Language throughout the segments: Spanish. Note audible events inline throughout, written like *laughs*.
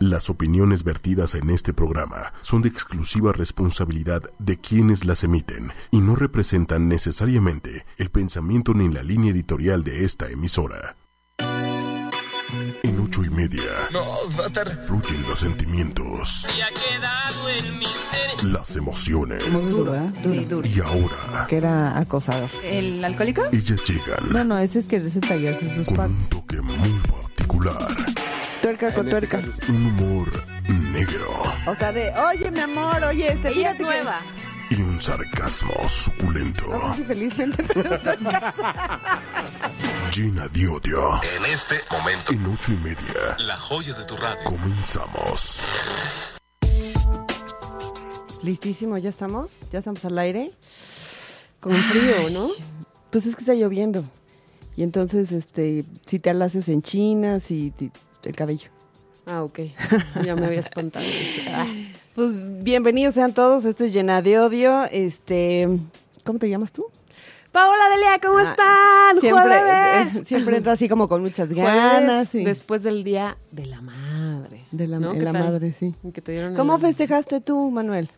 Las opiniones vertidas en este programa son de exclusiva responsabilidad de quienes las emiten y no representan necesariamente el pensamiento ni la línea editorial de esta emisora. En ocho y media. No, va a estar. Fluyen los sentimientos. Las emociones. Muy duro, ¿eh? Sí, duro. Y ahora, Que era acosador. ¿El alcohólico? ellas llegan No, no, ese es que receta tallarse sus con un toque muy particular. Tuerca con tuerca. Un humor negro O sea, de, oye, mi amor, oye, este, Ella es que- nueva. y un sarcasmo suculento. No sé si felizmente, *laughs* pero estoy. Llena de odio. En este momento, En ocho y media. la joya de tu radio. Comenzamos. Listísimo, ¿ya estamos? ¿Ya estamos al aire? Con frío, ¿no? Pues es que está lloviendo. Y entonces, este, si te alaces en China, si el cabello. Ah, ok. Ya me había espantado. *laughs* Ah, Pues bienvenidos sean todos, esto es Llena de Odio. Este, ¿cómo te llamas tú? Paola Delia, ¿cómo Ah, están? Siempre, Jueves. eh, *laughs* siempre entra así como con muchas ganas. y- después del Día de la Madre. de la, ¿no? de ¿Qué la tal? madre, sí. Que te dieron ¿Cómo el- festejaste tú, Manuel?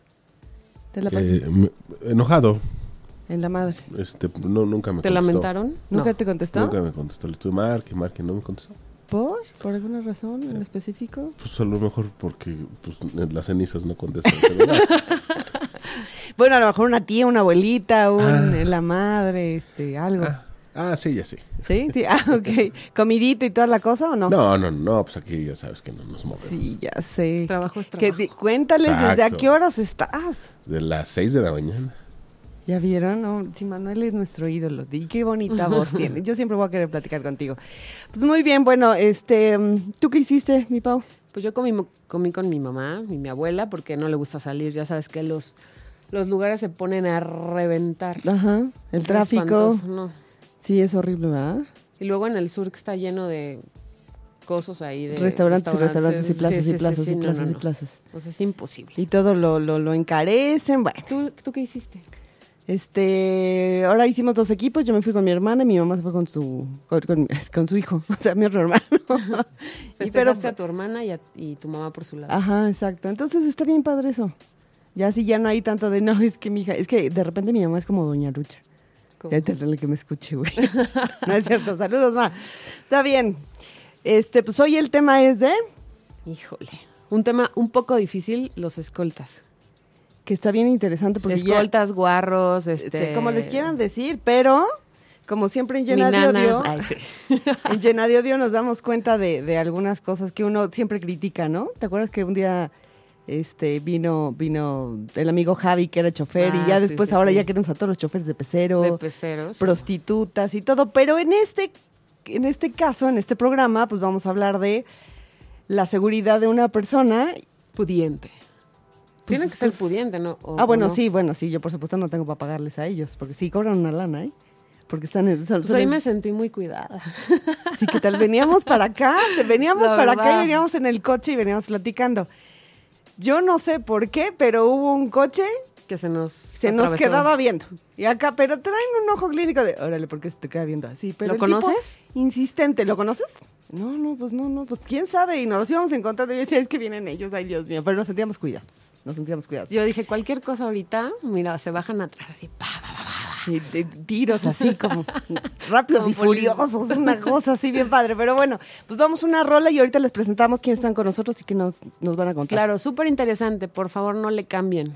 ¿Te la pasaste? Eh, me- enojado. En la madre. Este, no, nunca me ¿Te contestó. lamentaron? ¿Nunca No. te contestó? Nunca me contestó. Le estuve marque, marque, no me contestó. ¿Por? ¿Por alguna razón en específico? Pues a lo mejor porque pues, en las cenizas no contestan. *laughs* Bueno, a lo mejor una tía, una abuelita, un, Ah. la madre, este, algo. ah, ah, sí, ya sí. ¿Sí? Sí, ah, *laughs* ok. ¿Comidita y toda la cosa o no? No, no, no, pues aquí ya sabes que no nos movemos. Sí, ya sé. Trabajo es Que trabajo. di- cuéntales desde a qué horas estás. De las 6 de la mañana. ¿Ya vieron? No, sí, Manuel es nuestro ídolo. Y qué bonita voz *laughs* tiene. Yo siempre voy a querer platicar contigo. Pues muy bien, bueno, este, ¿tú qué hiciste, mi Pau? Pues yo comí, comí con mi mamá y mi abuela porque no le gusta salir. Ya sabes que los, los lugares se ponen a reventar. Ajá, el tráfico. no. Sí, es horrible, ¿verdad? Y luego en el sur que está lleno de cosas ahí de restaurantes y restaurantes y plazas sí, y plazas sí, y plazas no, y no. plazas. O sea, es imposible. Y todo lo, lo, lo encarecen. Bueno, ¿Tú, ¿Tú qué hiciste? Este, ahora hicimos dos equipos. Yo me fui con mi hermana y mi mamá se fue con su, con, con- con su hijo, *laughs* o sea, mi otro hermano. *laughs* y pero, a tu hermana y, a- y tu mamá por su lado. ajá, exacto. Entonces está bien padre eso. Ya así ya no hay tanto de, no, es que mi hija, es que de repente mi mamá es como Doña Lucha. Ya te que me escuche, güey. *laughs* no es cierto, saludos, ma. Está bien. Este, pues hoy el tema es de, Híjole. Un tema un poco difícil, los escoltas. Que está bien interesante porque ya- escoltas, guarros, este... Este, como les quieran decir, pero como siempre en Llena de. Odio, Ay, sí. *laughs* en Llena de Odio nos damos cuenta de, de algunas cosas que uno siempre critica, ¿no? ¿Te acuerdas que un día este vino vino el amigo Javi que era chofer Ah, y ya sí, después sí, ahora ya queremos a todos los choferes de pecero, De peceros. prostitutas y todo, pero en este en este caso, en este programa, pues vamos a hablar de la seguridad de una persona. Pudiente. Tiene que ser pues, pudiente, ¿no? O- ah, bueno, no. sí, bueno, sí, yo por supuesto no tengo para pagarles a ellos, porque sí cobran una lana, ¿eh? Porque están en, son- Pues hoy en- me sentí muy cuidada. *laughs* Sí, que tal, veníamos para acá, veníamos La para acá y veníamos en el coche y veníamos platicando. Yo no sé por qué, pero hubo un coche Que se nos se nos quedaba viendo. Y acá, pero traen un ojo clínico de, órale, ¿por qué se te queda viendo así? Pero ¿Lo el tipo conoces? insistente, ¿lo conoces? No, no, pues no, no, pues quién sabe. Y nos los íbamos encontrando y yo decía, es que vienen ellos, ay Dios mío, pero nos sentíamos cuidados, nos sentíamos cuidados. Yo dije, cualquier cosa ahorita, mira, se bajan atrás así, pa, pa, pa, pa. Y de- tiros así como *laughs* rápidos y furiosos, una cosa así bien padre. Pero bueno, pues vamos a una rola y ahorita les presentamos quiénes están con nosotros y qué nos, nos van a contar. Claro, súper interesante. Por favor, no le cambien.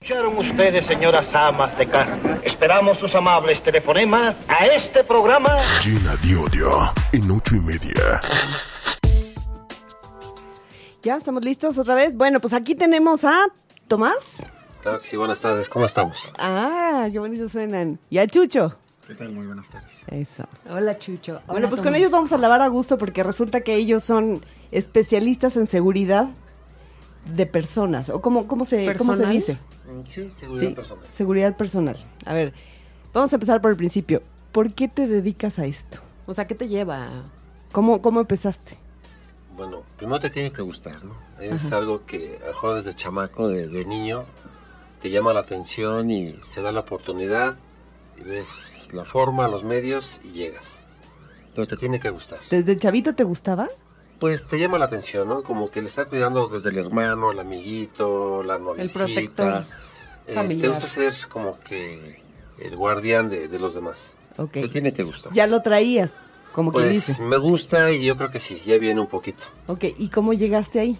Escucharon ustedes, señoras amas de casa. Esperamos sus amables telefonemas a este programa. Llena de odio. En ocho y media. ¿Ya estamos listos otra vez? Bueno, pues aquí tenemos a Tomás. Claro que sí, buenas tardes, ¿cómo estamos? Ah, qué bonitos suenan. Y a Chucho. ¿Qué tal? Muy buenas tardes. Eso. Hola, Chucho. bueno, pues con ellos vamos a lavar a gusto porque resulta que ellos son especialistas en seguridad de personas. ¿O cómo, cómo, se, cómo se dice? Sí, seguridad Sí, personal. seguridad personal. A ver, vamos a empezar por el principio. ¿Por qué te dedicas a esto? O sea, ¿qué te lleva? ¿Cómo, cómo empezaste? Bueno, primero te tiene que gustar, ¿no? Es algo que a lo mejor desde chamaco, de, de niño, te llama la atención y se da la oportunidad y ves la forma, los medios y llegas. Pero te tiene que gustar. ¿Desde chavito te gustaba? Pues te llama la atención, ¿no? Como que le está cuidando desde el hermano, el amiguito, la noviecita. protector Eh, te gusta ser como que el guardián de, de los demás. Ok. Te tiene que gustar. Ya lo traías, como pues dice. me gusta y yo creo que sí, ya viene un poquito. Ok, ¿y cómo llegaste ahí?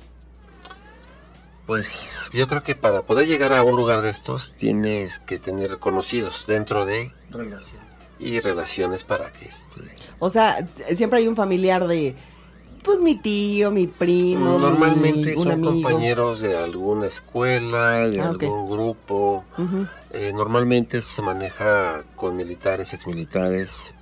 Pues yo creo que para poder llegar a un lugar de estos tienes que tener conocidos dentro de Relación. y relaciones para que este O sea, siempre hay un familiar de, pues mi tío, mi primo, normalmente mi- un son amigo. compañeros de alguna escuela, de Ah, algún grupo. Eh, normalmente se maneja con militares, exmilitares,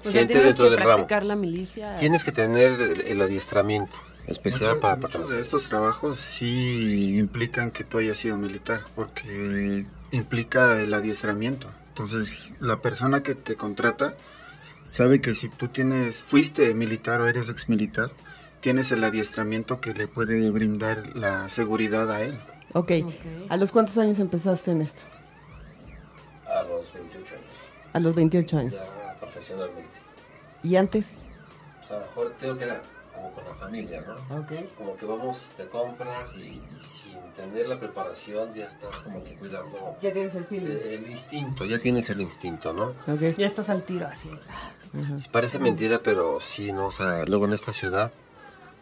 O sea, gente tienes dentro que del ramo. la milicia. Tienes que tener el, el adiestramiento especial Mucho- para muchos personas. de estos trabajos sí implican que tú hayas sido militar, porque implica el adiestramiento. Entonces, la persona que te contrata sabe que si tú tienes, fuiste militar o eres exmilitar, tienes el adiestramiento que le puede brindar la seguridad a él. ok. Ok. ¿A los cuántos años empezaste en esto? A los 28 años, A los 28 años. ya profesionalmente. ¿Y antes? O sea, a lo mejor tengo que era como con la familia, ¿no? Ok. Como que vamos, te compras y, y sin tener la preparación ya estás como que cuidando Ya tienes el feeling. el, el instinto, ya tienes el instinto, ¿no? Ok. Ya estás al tiro así. Parece mentira, pero sí, ¿no? O sea, luego en esta ciudad,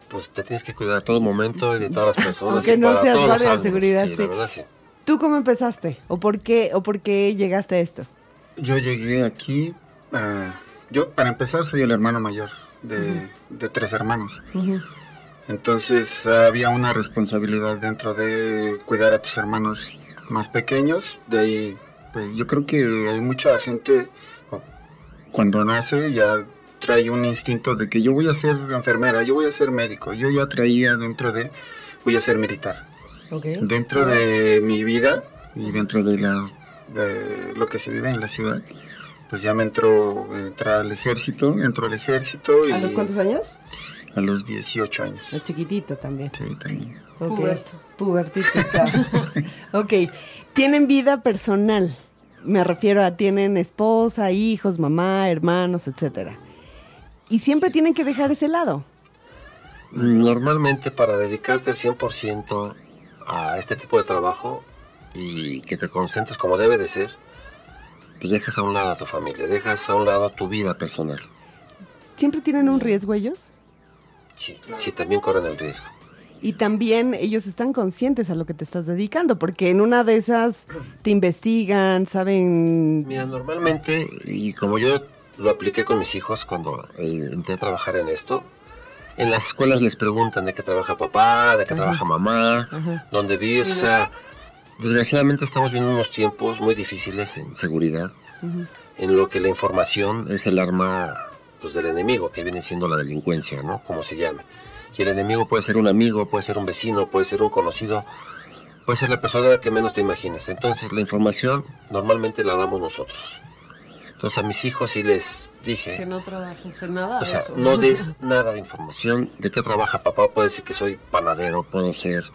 pues te tienes que cuidar a todo momento y de todas las personas. Aunque no para seas guardia de seguridad, Sí, sí. la verdad sí. ¿Tú cómo empezaste? ¿O por qué, o por qué llegaste a esto? Yo llegué aquí, ah, yo para empezar soy el hermano mayor de, de tres hermanos. Entonces había una responsabilidad dentro de cuidar a tus hermanos más pequeños. De ahí, pues yo creo que hay mucha gente cuando nace ya trae un instinto de que yo voy a ser enfermera, yo voy a ser médico. Yo ya traía dentro de voy a ser militar. Dentro de mi vida y dentro de, la, de lo que se vive en la ciudad, pues ya me entró entrar al ejército, entró al ejército y ¿A los cuántos años? a los 18 años. A chiquitito también. Sí, también. Ok. Puberto. Pubertito está. *laughs* ok. ¿Tienen vida personal? Me refiero a tienen esposa, hijos, mamá, hermanos, etcétera. Y siempre tienen que dejar ese lado. Normalmente para dedicarte al 100% a este tipo de trabajo y que te concentres como debe de ser, dejas a un lado a tu familia, dejas a un lado tu vida personal. ¿Siempre tienen un riesgo ellos? Sí, sí, también corren el riesgo. Y también ellos están conscientes a lo que te estás dedicando, porque en una de esas te investigan, saben... Mira, normalmente, y como yo lo apliqué con mis hijos cuando eh, entré a trabajar en esto, en las escuelas les preguntan de qué trabaja papá, de qué trabaja mamá, Ajá. dónde vives, o sea, desgraciadamente estamos viendo unos tiempos muy difíciles en seguridad, en lo que la información es el arma pues, del enemigo, que viene siendo la delincuencia, ¿no? Como se llame. Y el enemigo puede ser un amigo, puede ser un vecino, puede ser un conocido, puede ser la persona que menos te imaginas. Entonces la información normalmente la damos nosotros. Entonces a mis hijos sí les Que dije, no trabajas en nada o de sea, eso. no des *laughs* nada de información. ¿De qué trabaja papá? Puede decir que soy panadero, puedo ser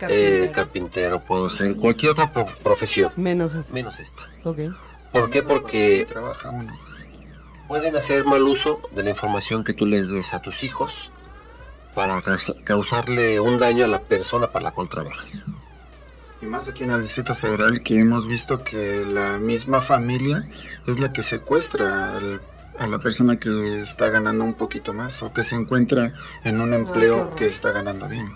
Carpintero. eh, carpintero, puedo ser cualquier otra pro- profesión, Menos eso. menos esta. Ok. ¿Por qué? Porque pueden hacer mal uso de la información que tú les des a tus hijos para caus- causarle un daño a la persona para la cual trabajas. Y más aquí en el Distrito Federal que hemos visto que la misma familia es la que secuestra al- a la persona que está ganando un poquito más o que se encuentra en un empleo que está ganando bien.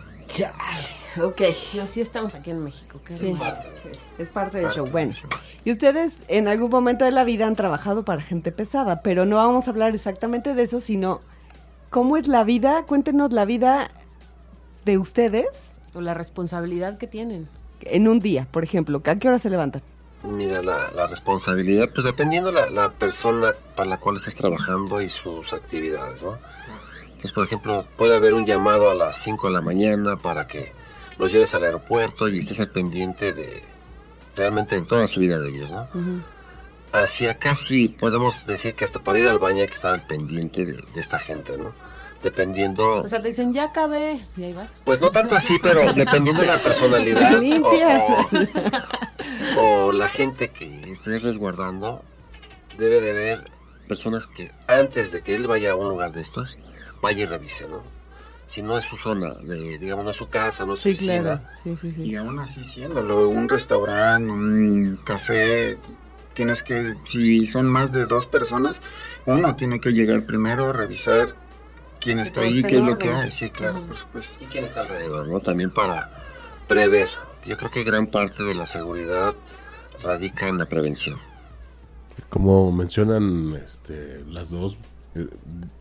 Ok. Y así estamos aquí en México. qué Sí. Es parte del show. Bueno, y ustedes en algún momento de la vida han trabajado para gente pesada, pero no vamos a hablar exactamente de eso, sino cómo es la vida. Cuéntenos la vida de ustedes O la responsabilidad que tienen. en un día, por ejemplo. ¿A qué hora se levantan? Mira, la, la responsabilidad, pues dependiendo la, la persona para la cual estés trabajando y sus actividades, ¿no? Entonces, por ejemplo, puede haber un llamado a las 5 de la mañana para que los lleves al aeropuerto y estés al pendiente de realmente de toda su vida de ellos, ¿no? Hacia casi podemos decir que hasta para ir al baño hay que estar al pendiente de, de esta gente, ¿no? Dependiendo... O sea, te dicen, ya acabé. Y ahí vas. Pues no tanto así, pero *laughs* dependiendo de la personalidad o, Limpia. o- o la gente que estés resguardando, debe de haber personas que antes de que él vaya a un lugar de estos, vaya y revise, ¿no? Si no es su zona, de, digamos, no es su casa, no es su Sí, oficina. claro. Sí, sí, sí. Y aún así siéndolo, un restaurante, un café, tienes que, si son más de dos personas, uno tiene que llegar primero, revisar quién está ahí, qué es lo que hay. Sí, claro, por supuesto. y quién está alrededor, ¿no? También para prever. Yo creo que gran parte de la seguridad radica en la prevención. Como mencionan este, las dos, eh,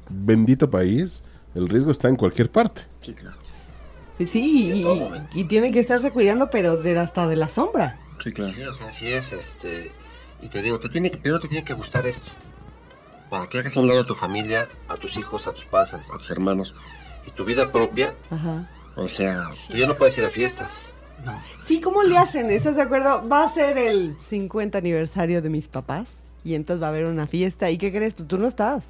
bendito país, el riesgo está en cualquier parte. Sí, claro. Pues sí, y, y tiene que estarse cuidando, pero de hasta de la sombra. Sí, claro. Sí, o sea, así es, este, y te digo, te tiene, que- primero te tiene que gustar esto, para que hagas a un lado a tu familia, a tus hijos, a tus padres, a tus hermanos, y tu vida propia, Ajá. o sea, tú ya no puedes ir a fiestas, No. Sí, ¿cómo le hacen? ¿Estás de acuerdo? Va a ser el 50 aniversario de mis papás y entonces va a haber una fiesta. ¿Y qué crees? Pues tú no estás.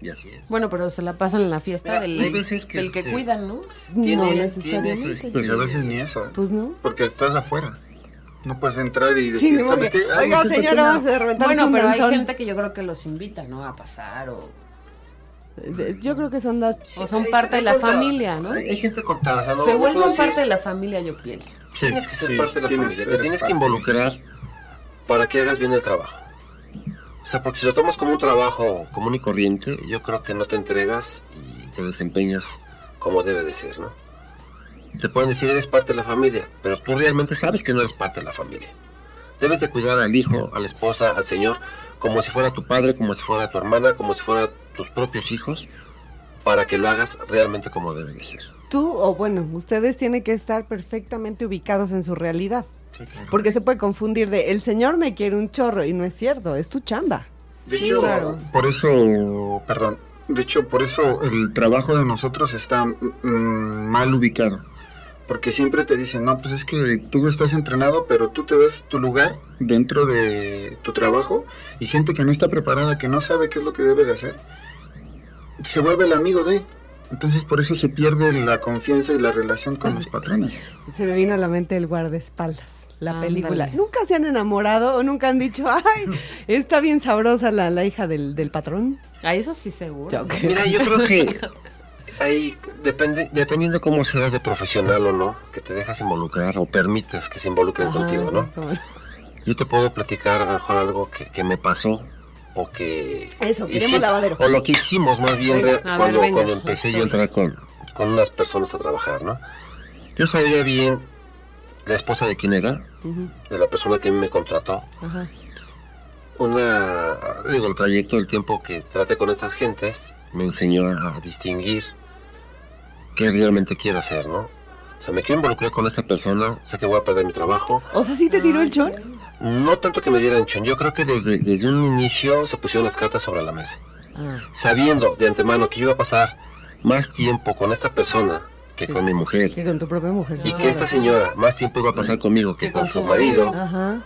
Y así es. Bueno, pero se la pasan en la fiesta Mira, del, hay veces que del que este- cuidan, ¿no? no necesariamente. este, Pues a veces ni eso, ¿eh? Pues no. porque estás afuera. No puedes entrar y Sí, decir, modo ¿sabes que, qué? Ay, Oiga, señora, pena". vamos a reventar Bueno, pero hay danzón. gente que yo creo que los invita, ¿no? A pasar o, De- Yo creo que son las... o son Hay- parte hay de la contadas, familia, ¿no? Hay, hay gente contada, o sea, Se vuelven parte de la familia, yo pienso. Sí, tienes que ser sí, parte de la tienes- familia, te tienes que involucrar para que hagas bien el trabajo. O sea, porque si lo tomas como un trabajo común y corriente, yo creo que no te entregas y te desempeñas como debe de ser, ¿no? Te pueden decir eres parte de la familia, pero tú realmente sabes que no eres parte de la familia. Debes de cuidar al hijo, a la esposa, al señor, como si fuera tu padre, como si fuera tu hermana, como si fueran tus propios hijos, para que lo hagas realmente como debe de ser. Tú, o bueno, ustedes tienen que estar perfectamente ubicados en su realidad. Sí, claro. Porque se puede confundir de, el señor me quiere un chorro, y no es cierto, es tu chamba. De Sí, hecho, claro. por eso, perdón, de hecho, por eso el trabajo de nosotros está mm, mal ubicado. Porque siempre te dicen, no, pues es que tú estás entrenado, pero tú te das tu lugar dentro de tu trabajo y gente que no está preparada, que no sabe qué es lo que debe de hacer, se vuelve el amigo de. Entonces por eso se pierde la confianza y la relación con los patrones. Se me vino a la mente el guardaespaldas, la película. ¿Nunca se han enamorado o nunca han dicho, ay, *laughs* está bien sabrosa la, la hija del, del patrón? A eso sí seguro. Yo. Mira, yo creo que *laughs* ahí depende, dependiendo cómo seas de profesional o no, que te dejas involucrar o permites que se involucren Ajá, contigo, ¿no? exacto. Yo te puedo platicar a lo mejor algo que, que me pasó o que... Eso, lavadero. O lo que hicimos más bien Venga. ver, cuando, empecé yo a entrar con, con unas personas a trabajar, ¿no? Yo sabía bien la esposa de quién era, de la persona que me contrató, ajá. una, digo, el trayecto, el tiempo que traté con estas gentes, me enseñó a distinguir qué realmente quiero hacer, ¿no? O sea, me quiero involucrar con esta persona, sé que voy a perder mi trabajo. O sea, ¿sí te tiró el chon? No tanto que me dieran chon, yo creo que desde, desde un inicio se pusieron las cartas sobre la mesa. Ah, Sabiendo de antemano que yo iba a pasar más tiempo con esta persona que con mi mujer. que con tu propia mujer. Y que esta señora más tiempo iba a pasar conmigo que con su marido. Ajá.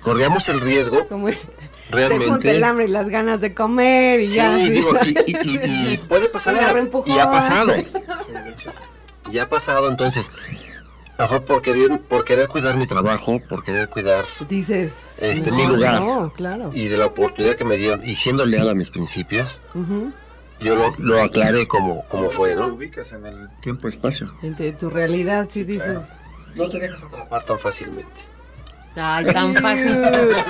Corríamos el riesgo Como es. Se junta realmente el hambre y las ganas de comer y Sí, ya. sí. digo, y, y- y- y *laughs* puede pasar. Y ha pasado. *laughs* Y ha pasado, entonces, mejor por querer, por querer cuidar mi trabajo, por querer cuidar Dices. Este, no, mi lugar. No, claro. y de la oportunidad que me dieron, y siendo leal a mis principios, yo lo, lo aclaré como, como fue, Te ¿no? ubicas en el tiempo-espacio. Entre tu realidad, sí, dices. No te dejas atrapar tan fácilmente. Ay, tan *laughs* fácil.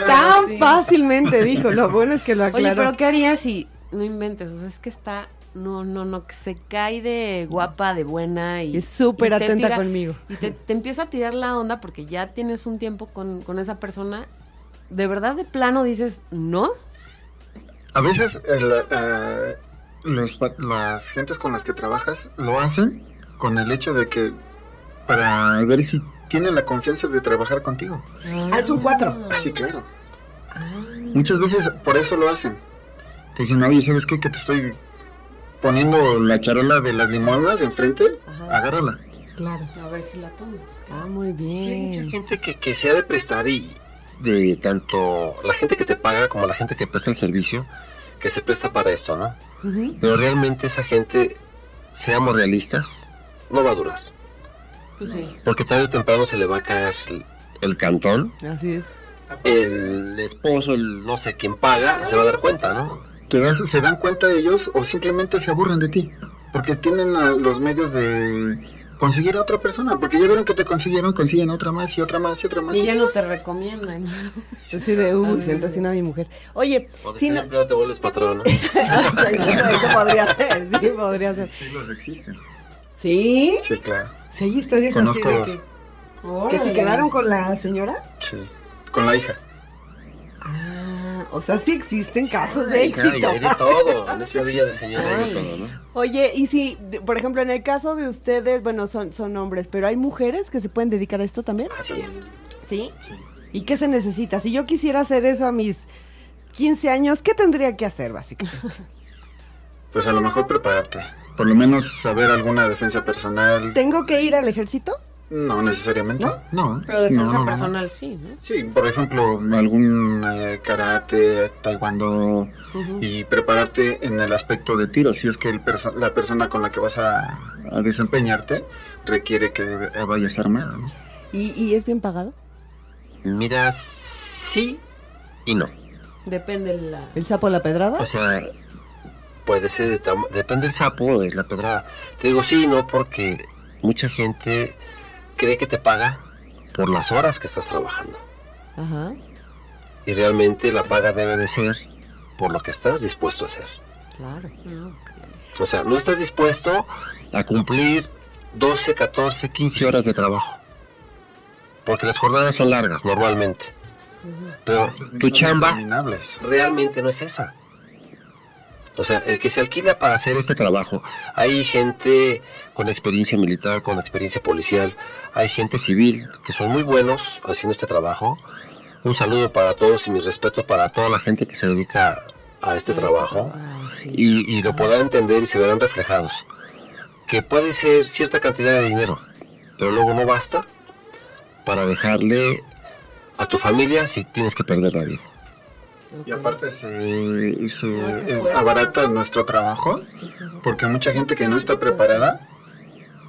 Tan Sí. fácilmente dijo. Lo bueno es que lo Oye, aclaró. pero ¿qué harías si no inventes? O sea, es que está, no, no, no, que se cae de guapa, de buena y Es súper atenta tira- conmigo. Y te, te empieza a tirar la onda porque ya tienes un tiempo con, con esa persona. De verdad, de plano dices, ¿no? A veces el, eh, los pa- las gentes con las que trabajas lo hacen con el hecho de que para ver si tienen la confianza de trabajar contigo. Ah, es un cuatro. Así, claro. Muchas veces por eso lo hacen. Te dicen, oye, ¿sabes qué? Que te estoy poniendo la charola de las limonas enfrente. Ajá. Agárrala. Claro. A ver si la tomas. Ah, muy Sí, hay mucha bien. gente que, que se ha de prestar y de tanto la gente que te paga como la gente que presta el servicio, que se presta para esto, ¿no? Pero realmente esa gente, seamos realistas, no va a durar. Pues sí. Porque tarde o temprano se le va a caer el, el cantón. Así es. El esposo, el no sé quién paga, se va a dar cuenta, ¿no? Te das- se dan cuenta ellos o simplemente se aburren de ti. porque tienen los medios de conseguir a otra persona, porque ya vieron que te consiguieron, consiguen otra más y otra más y otra más. Y ya no te recomiendan. *laughs* Así de, uy, siento así a mi mujer. Oye, O de si no... te vuelves patrón, ¿no? *laughs* Eso podría ser, sí, podría ser. Sí, los existen. ¿Sí? Sí, claro. Sí, hay historias Conozco así de dos. que, que se quedaron con la señora. Sí, con la hija. Ah, o sea, sí existen casos de éxito. hay de todo. En esa villa de señora hay de todo, ¿no? Oye, y si, por ejemplo, en el caso de ustedes, bueno, son, son hombres, pero hay mujeres que se pueden dedicar a esto también. Sí. ¿Sí? Sí. ¿Y qué se necesita? Si yo quisiera hacer eso a mis 15 años, ¿qué tendría que hacer, básicamente? *laughs* Pues a lo mejor prepararte. Por lo menos saber alguna defensa personal. ¿Tengo que ir al ejército? No necesariamente. No. Pero defensa No, no, no. personal sí, ¿no? Sí, por ejemplo, algún eh, karate, taekwondo y prepararte en el aspecto de tiro. Si es que el perso- la persona con la que vas a, a desempeñarte requiere que vayas armado. ¿no? ¿Y, y es bien pagado? Mira, sí y no. Depende de la... ¿El sapo la pedrada? O sea, puede ser, de depende del sapo, de la pedrada. Te digo sí y no porque mucha gente cree que te paga por las horas que estás trabajando. Ajá, Y realmente la paga debe de ser por lo que estás dispuesto a hacer. claro. O sea, no estás dispuesto a cumplir 12, 14, 15 horas de trabajo. Porque las jornadas son largas normalmente. Pero tu chamba realmente no es esa. O sea, el que se alquila para hacer este trabajo, hay gente con experiencia militar, con experiencia policial, hay gente civil que son muy buenos haciendo este trabajo. Un saludo para todos y mis respetos para toda la gente que se dedica a este trabajo y, y lo podrán entender y se verán reflejados. Que puede ser cierta cantidad de dinero, pero luego no basta para dejarle a tu familia si tienes que perder la vida. Y aparte se, se eh, abarata nuestro trabajo, porque mucha gente que no está preparada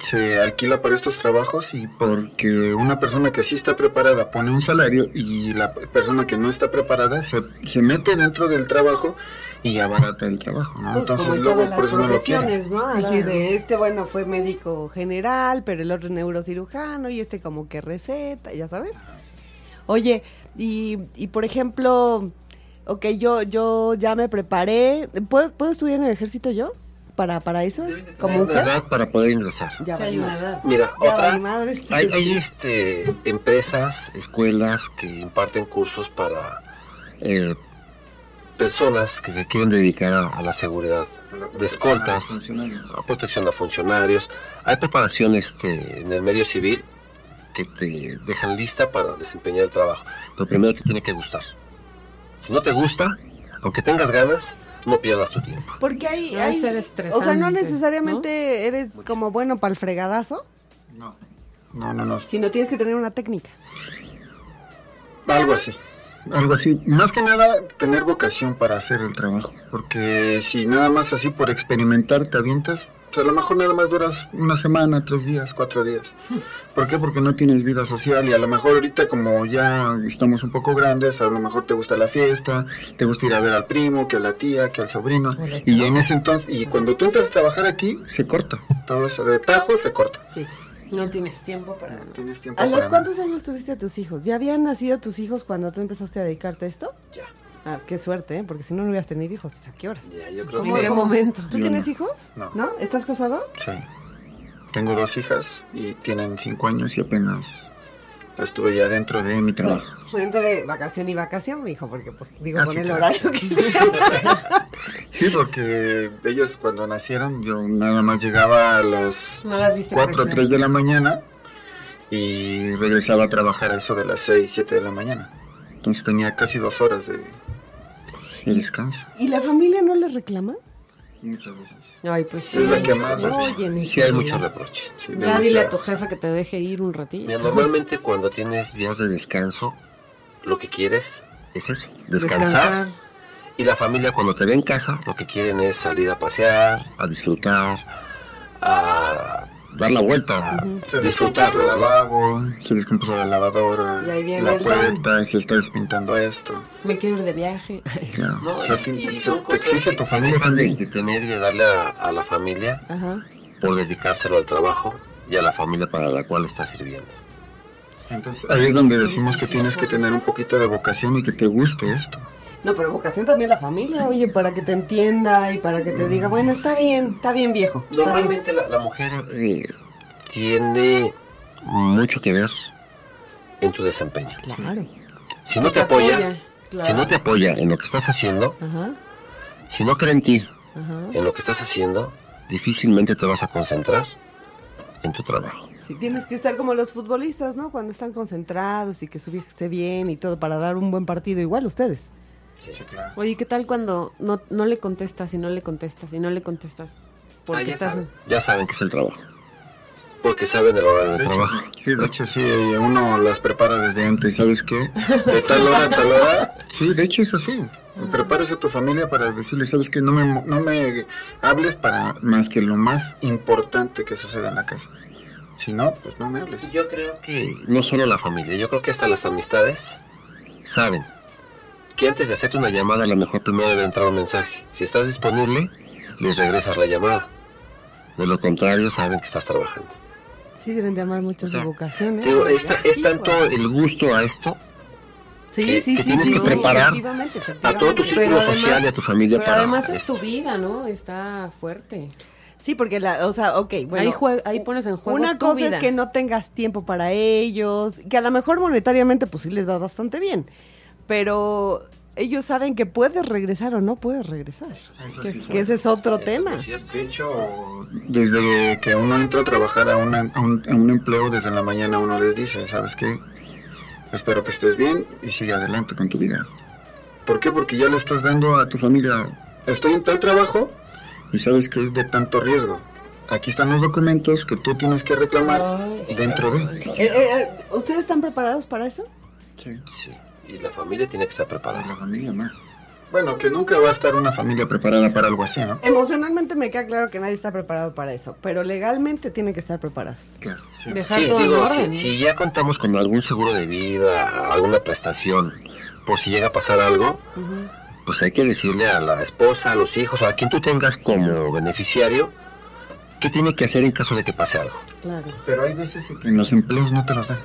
se alquila para estos trabajos y porque una persona que sí está preparada pone un salario y la persona que no está preparada se, se mete dentro del trabajo y abarata el trabajo, ¿no? Pues Entonces en luego por las eso no lo ¿no? Así de este, bueno, fue médico general, pero el otro es neurocirujano y este como que receta, ya sabes. Oye, y, y por ejemplo, ok, yo, yo ya me preparé. ¿Puedo, ¿puedo estudiar en el ejército yo? ¿Para, para eso? ¿Como Una mujer? edad para poder ingresar. Ya Sí, hay valimos. una edad. Mira, Ya otra. Hay, hay, este, empresas, escuelas que imparten cursos para eh, personas que se quieren dedicar a, a la seguridad de escoltas, a protección a funcionarios. Hay preparación este, en el medio civil que te dejan lista para desempeñar el trabajo. Pero primero te tiene que gustar. Si no te gusta, aunque tengas ganas, no pierdas tu tiempo. Porque hay, hay- ser o sea, no estresante, necesariamente eres como bueno para el fregadazo, No, no, no, no. sino tienes que tener una técnica. Algo así. Algo así. Más que nada, tener vocación para hacer el trabajo. Porque si nada más así por experimentar te avientas, a lo mejor nada más duras una semana, tres días, cuatro días. ¿Por qué? Porque no tienes vida social y a lo mejor ahorita como ya estamos un poco grandes, a lo mejor te gusta la fiesta, te gusta ir a ver al primo, que a la tía, que al sobrino. Y en ese entonces, y cuando tú entras a trabajar aquí, se corta. Todo eso de tajo se corta. Sí. No tienes tiempo para... Tienes tiempo ¿A los cuántos años tuviste a tus hijos? ¿Ya habían nacido tus hijos cuando tú empezaste a dedicarte a esto? Ya. Ah, qué suerte, ¿eh? Porque si no, no hubieras tenido hijos. Pues, ¿A qué horas? Ya, yo creo ¿Cómo? que qué momento? ¿Tú Yo tienes no. hijos? No. ¿Estás casado? Sí. Tengo dos hijas y tienen cinco años y apenas estuve ya dentro de mi trabajo. Entre vacación y vacación, me dijo, porque pues digo, Ah, con sí, el claro. horario que... *laughs* Sí, porque ellas cuando nacieron yo nada más llegaba a las No las viste 4 o crecer. 3 de la mañana y regresaba a trabajar a eso de las 6, 7 de la mañana. Entonces tenía casi dos horas de, de descanso. ¿Y la familia no les reclama? Muchas veces. Ay, pues sí. Es la que más Oye, sí hay mucho reproche. Sí, Ya dile a tu jefe que te deje ir un ratito. Mira, normalmente cuando tienes días de descanso, lo que quieres es eso, descansar. Y la familia cuando te ve en casa, lo que quieren es salir a pasear, a disfrutar, a dar la vuelta, disfrutar. descompuso el lavabo, se descompuso la lavadora, la puerta, y se está despintando esto. Me quiero ir de viaje. *laughs* No, o sea, y- te, te- exige que tu familia de, también. de tener y de darle a, a la familia Ajá. por dedicárselo al trabajo y a la familia para la cual está sirviendo. Entonces ahí es donde decimos que tienes que tener un poquito de vocación y que te guste esto. No, pero vocación también la familia, oye, para que te entienda y para que te diga, bueno, está bien, está bien viejo. está bien". Normalmente la, la mujer eh, tiene mucho que ver en tu desempeño. Claro. Si no te te apoya, apoya, claro. si no te apoya en lo que estás haciendo, Ajá. si no cree en ti, Ajá. en lo que estás haciendo, difícilmente te vas a concentrar en tu trabajo. Sí, tienes que estar como los futbolistas, ¿no? Cuando están concentrados y que su vieja esté bien y todo para dar un buen partido. Igual ustedes. Sí, claro. Oye, ¿qué tal cuando no, no le contestas y no le contestas y no le contestas? Porque Ah, ya, estás... saben, ya saben que es el trabajo. Porque saben el horario de, De hecho, trabajo. sí, de hecho sí, uno las prepara desde antes, ¿sabes qué? De tal hora a tal hora, sí, de hecho es así. Preparas a tu familia para decirle, ¿sabes qué? No me, no me hables para más que lo más importante que suceda en la casa. Si no, pues no me hables. Yo creo que no solo la familia, yo creo que hasta las amistades saben que antes de hacerte una llamada a lo mejor primero debe entrar un mensaje. Si estás disponible, les regresas la llamada. De lo contrario, saben que estás trabajando. Sí, deben de amar mucho O sea, su vocación, ¿eh? Digo, es tanto el gusto a esto, Sí, que- sí, que sí, tienes sí, que sí, preparar efectivamente, a todo tu círculo además- social y a tu familia Pero para además es esto. su vida, ¿no? Está fuerte. Sí, porque la, o sea, ok, bueno. ahí, ahí pones en juego Una tu cosa vida. es que no tengas tiempo para ellos, que a lo mejor monetariamente pues sí les va bastante bien, pero ellos saben que puedes regresar o no puedes regresar. Eso Que, sí que ese es otro Eso tema. es cierto. De hecho, desde que uno entra a trabajar a, una- a un, a un empleo, desde la mañana uno les dice, ¿sabes qué? Espero que estés bien y sigue adelante con tu vida. ¿Por qué? Porque ya le estás dando a tu familia, estoy en tal trabajo y sabes que es de tanto riesgo. Aquí están los documentos que tú tienes que reclamar dentro de... Eh, eh, ¿Ustedes están preparados para eso? Sí, Sí, y la familia tiene que estar preparada. la familia más. Bueno, que nunca va a estar una familia preparada para algo así, ¿no? Emocionalmente me queda claro que nadie está preparado para eso, pero legalmente tienen que estar preparados. Claro, sí. Dejar Sí, todo en digo, orden. si, si ya contamos con algún seguro de vida, alguna prestación, por si llega a pasar algo, pues hay que decirle a la esposa, a los hijos, a quien tú tengas como beneficiario, qué tiene que hacer en caso de que pase algo. Claro. Pero hay veces en que en los empleos no te los dan.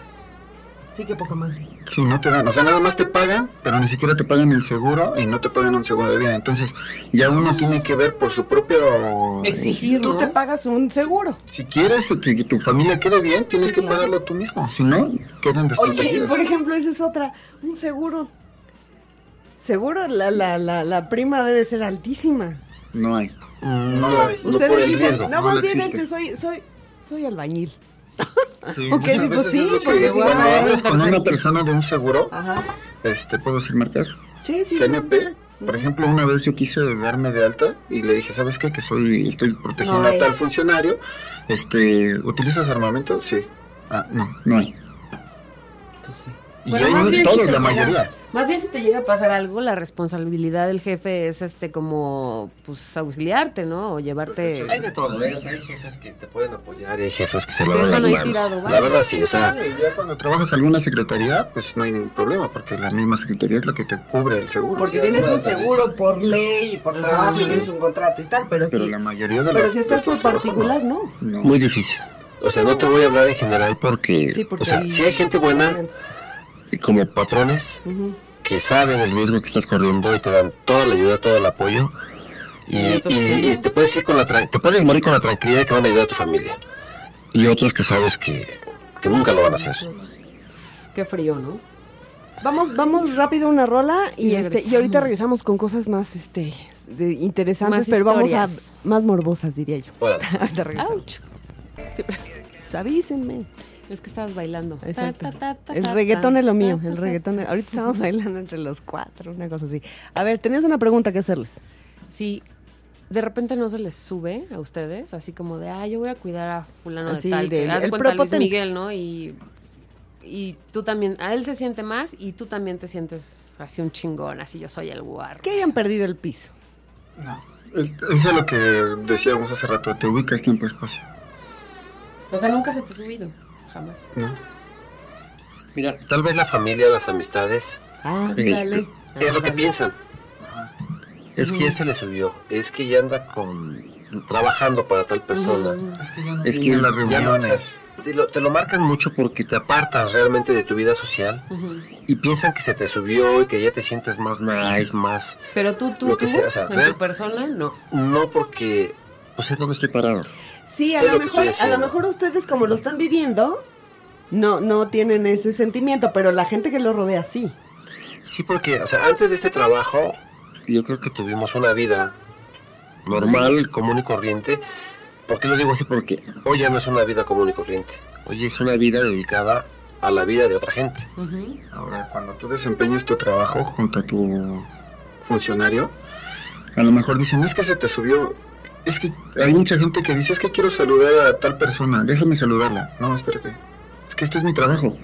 Sí, que poco más. Sí, no te dan. O sea, nada más te pagan, pero ni siquiera te pagan el seguro y no te pagan un seguro de vida. Entonces, ya uno tiene que ver por su propio... Exigir, Tú ¿no? te pagas un seguro. Si quieres que tu familia quede bien, tienes Sí, que claro. pagarlo tú mismo. Si no, quedan Oye, y desprotegidos. por ejemplo, esa es otra, un seguro. Seguro la, la, la, la prima debe ser altísima. No hay. No, No Ustedes dicen, no, no más bien existe. este, soy, soy, soy albañil. Sí, Ok, muchas veces sí, porque hablas con una persona de un seguro, Ajá. este, puedo decir marcas. Sí, sí. TNP. Por ejemplo, una vez yo quise darme de alta y le dije, ¿sabes qué? Que soy, estoy protegiendo No a tal funcionario. Este, ¿utilizas armamento? Sí. Ah, no, no hay. Y Bueno, hay más bien todos, si te la llega- mayoría. Más bien si te llega a pasar algo, la responsabilidad del jefe es este como pues auxiliarte, ¿no? O llevarte Hay de todo, ¿eh? Hay jefes que te pueden apoyar y hay jefes que se lavan las manos. tirado, La verdad sí, o sea, ya cuando trabajas en alguna secretaría, pues no hay ningún problema, porque la misma secretaría es la que te cubre el seguro. Porque tienes un seguro por ley por trabajo y tienes un contrato y tal, pero, Pero sí. la mayoría de Pero los si estás por particular, no. no. muy difícil. O sea, no te voy a hablar en general porque, Sí, porque o sea, si hay gente buena, como patrones que saben el riesgo que estás corriendo y te dan toda la ayuda, todo el apoyo y, te puedes ir con la tran- te puedes morir con la tranquilidad de que van a ayudar a tu familia y otros que sabes que, que nunca lo van a hacer. qué frío, ¿no? Vamos, vamos rápido a una rola y, Y este, y ahorita regresamos con cosas más este de- interesantes, Más pero vamos a más morbosas, diría yo. *laughs* Ahorita regresamos. Ouch. Sí, pues, *laughs* avísenme. Es que estabas bailando. Exacto. Ta, ta, ta, ta, El reggaetón ta, es lo mío, ta, el ta, reggaetón. ta. es- Ahorita estamos *laughs* bailando entre los cuatro, una cosa así. A ver, tenías una pregunta que hacerles. Sí, de repente no se les sube a ustedes, así como de, ah, yo voy a cuidar a fulano Así, de tal. de el cuenta Luis. Miguel, ¿no? Y, y tú también, a él se siente más y tú también te sientes así un chingón, así yo soy el guarro. Que hayan perdido el piso. No. Es- Eso es lo que decíamos hace rato, te ubicas tiempo-espacio. O sea, nunca se te ha subido. Jamás. ¿no? Mira, tal vez la familia, las amistades, Ah, Este, es lo que piensan. Es que ya se le subió, es que ya anda con trabajando para tal persona. Es que ya no Es que vienen las reuniones. te, lo, te lo marcan mucho porque te apartas realmente de tu vida social y piensan que se te subió y que ya te sientes más nice, más... Pero tú, tú, Lo que tú, sea, o sea, en tu persona, no. No porque... Pues es donde estoy parado. Sí, a lo, mejor, a lo mejor ustedes como lo están viviendo, no, no tienen ese sentimiento, pero la gente que lo rodea sí. Sí, porque, o sea, antes de este trabajo, yo creo que tuvimos una vida normal, común y corriente. ¿Por qué lo digo así? Porque hoy ya no es una vida común y corriente. Hoy es una vida dedicada a la vida de otra gente. Ahora, cuando tú desempeñas tu trabajo junto a tu funcionario, a lo mejor dicen, es que se te subió. Es que hay mucha gente que dice, es que quiero saludar a tal persona, déjame saludarla. No, espérate. Es que este es mi trabajo.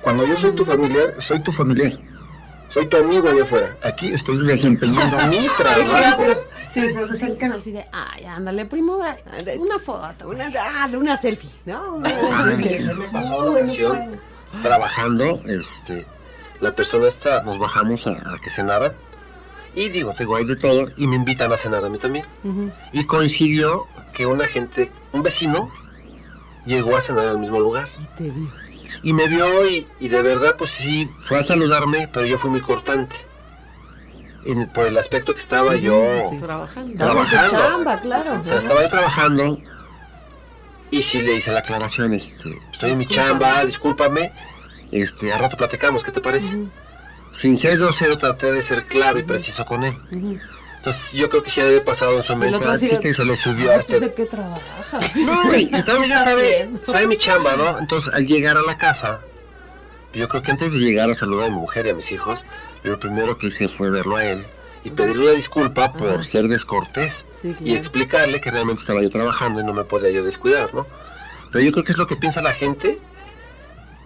Cuando yo soy tu familiar, soy tu familiar. Soy tu amigo allá afuera. Aquí estoy desempeñando *laughs* mi trabajo. Sí, se acercan así de, ay, ándale, primo, una foto. Una, ah, de una selfie, ¿no? me pasó una ocasión trabajando, este, la persona esta, nos bajamos a, a que cenaran y digo, tengo ahí de todo y me invitan a cenar a mí también. Y coincidió que una gente, un vecino, llegó a cenar al mismo lugar. Te vi. Y me vio y, y de verdad, pues sí, fue a saludarme, pero yo fui muy cortante. En- por el aspecto que estaba yo Trabajando. En tu trabajando. chamba, claro. O sea, estaba yo trabajando y sí le hice la aclaración, este, estoy en mi chamba, discúlpame, este, a rato platicamos, ¿qué te parece? Sin ser grosero traté de ser claro y preciso con él. Entonces yo creo que sí había pasado en su El mente, "Ah, de, este se le subió "Ay, a pues, este... ¿de qué trabaja? No, y, y también *laughs* ya sabe, mi chamba, ¿no? Entonces, al llegar a la casa, yo creo que antes de llegar a saludar a mi mujer y a mis hijos, yo lo primero que hice fue verlo a él y pedirle una disculpa por ser descortés Sí, y explicarle que realmente estaba yo trabajando y no me podía yo descuidar, ¿no? Pero yo creo que es lo que piensa la gente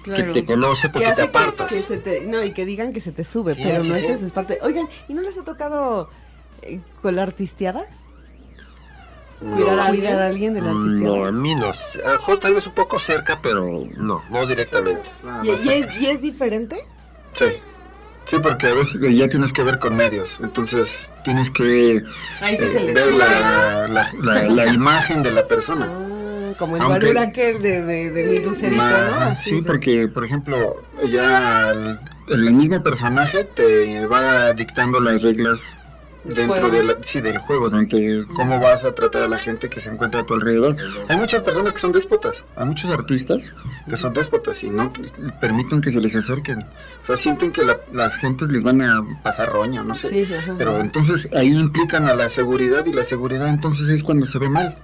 que Claro. te conoce porque Que te que- apartas. que se te- no, y que digan que se te sube, Sí, pero sí, no sí. es eso, es parte. Oigan, ¿y no les ha tocado eh, con la artisteada? No, Cuidar a Cuidar a alguien de la artisteada. no, a mí no. A mejor tal vez un poco cerca, pero no, no directamente. ¿Y, y es, y es diferente? Sí. Sí, porque a veces ya tienes que ver con medios. Entonces tienes que Ahí sí eh, se ver la, la, la- la *laughs* imagen de la persona. Ah, como el Aunque- aquel de, de, de mi lucerito, Ma- ¿no? Así sí, de- porque, por ejemplo, ya el, el mismo personaje te va dictando las reglas dentro de la- sí, del juego, donde cómo vas a tratar a la gente que se encuentra a tu alrededor. Hay muchas personas que son déspotas, hay muchos artistas que son déspotas y no permiten que se les acerquen. O sea, sienten que la- las gentes les van a pasar roña, no sé. Sí, ajá. Pero entonces ahí implican a la seguridad y la seguridad entonces es cuando se ve mal.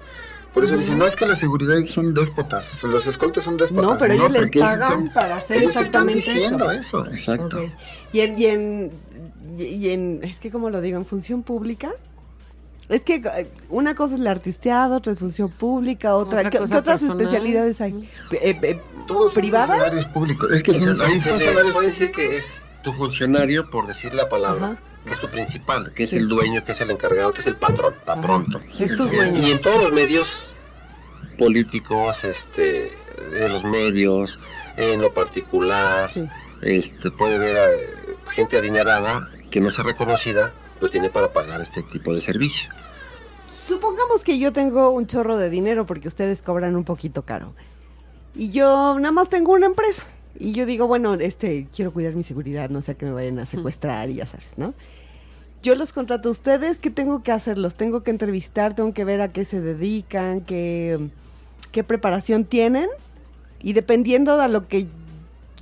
Por eso dicen, no es que la seguridad son déspotas, los escoltas son déspotas. No, pero ellos les pagan están- para hacer ellos están exactamente diciendo eso. eso. Exacto. Ok. Y en, y en, y- en, es que como lo digo, en función pública, es que eh, una cosa es la artisteada, otra es función pública, otra, Otra ¿qué, cosa qué otras personal. especialidades hay? Eh, eh, Todos son ¿Privadas? funcionarios públicos. Es que son, hay funcionarios puede decir que es tu funcionario, por decir la palabra, Ajá. Que es tu principal, que es el dueño, que es el encargado, que es el patrón, para pronto. Es tu dueño. Y en todos los medios políticos, este, de los medios, en lo particular, Sí. este, puede ver a eh, gente adinerada que no sea reconocida, pero tiene para pagar este tipo de servicio. Supongamos que yo tengo un chorro de dinero porque ustedes cobran un poquito caro. Y yo nada más tengo una empresa. Y yo digo, bueno, este, quiero cuidar mi seguridad, no sea que me vayan a secuestrar y ya sabes, ¿no? Yo los contrato a ustedes, ¿qué tengo que hacer? Los tengo que entrevistar, tengo que ver a qué se dedican, qué, qué preparación tienen. Y dependiendo de a lo que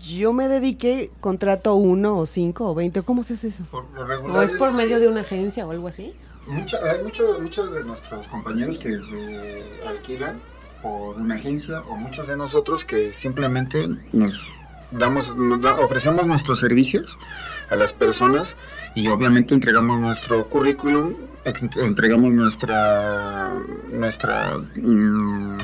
yo me dedique, contrato uno o cinco o veinte. ¿Cómo se hace eso? Por lo ¿O es por medio de una agencia o algo así? Mucha- hay mucho- muchos de nuestros compañeros que se alquilan por una agencia o muchos de nosotros que simplemente nos damos, nos da- ofrecemos nuestros servicios a las personas y obviamente entregamos nuestro currículum, entregamos nuestra nuestra mm,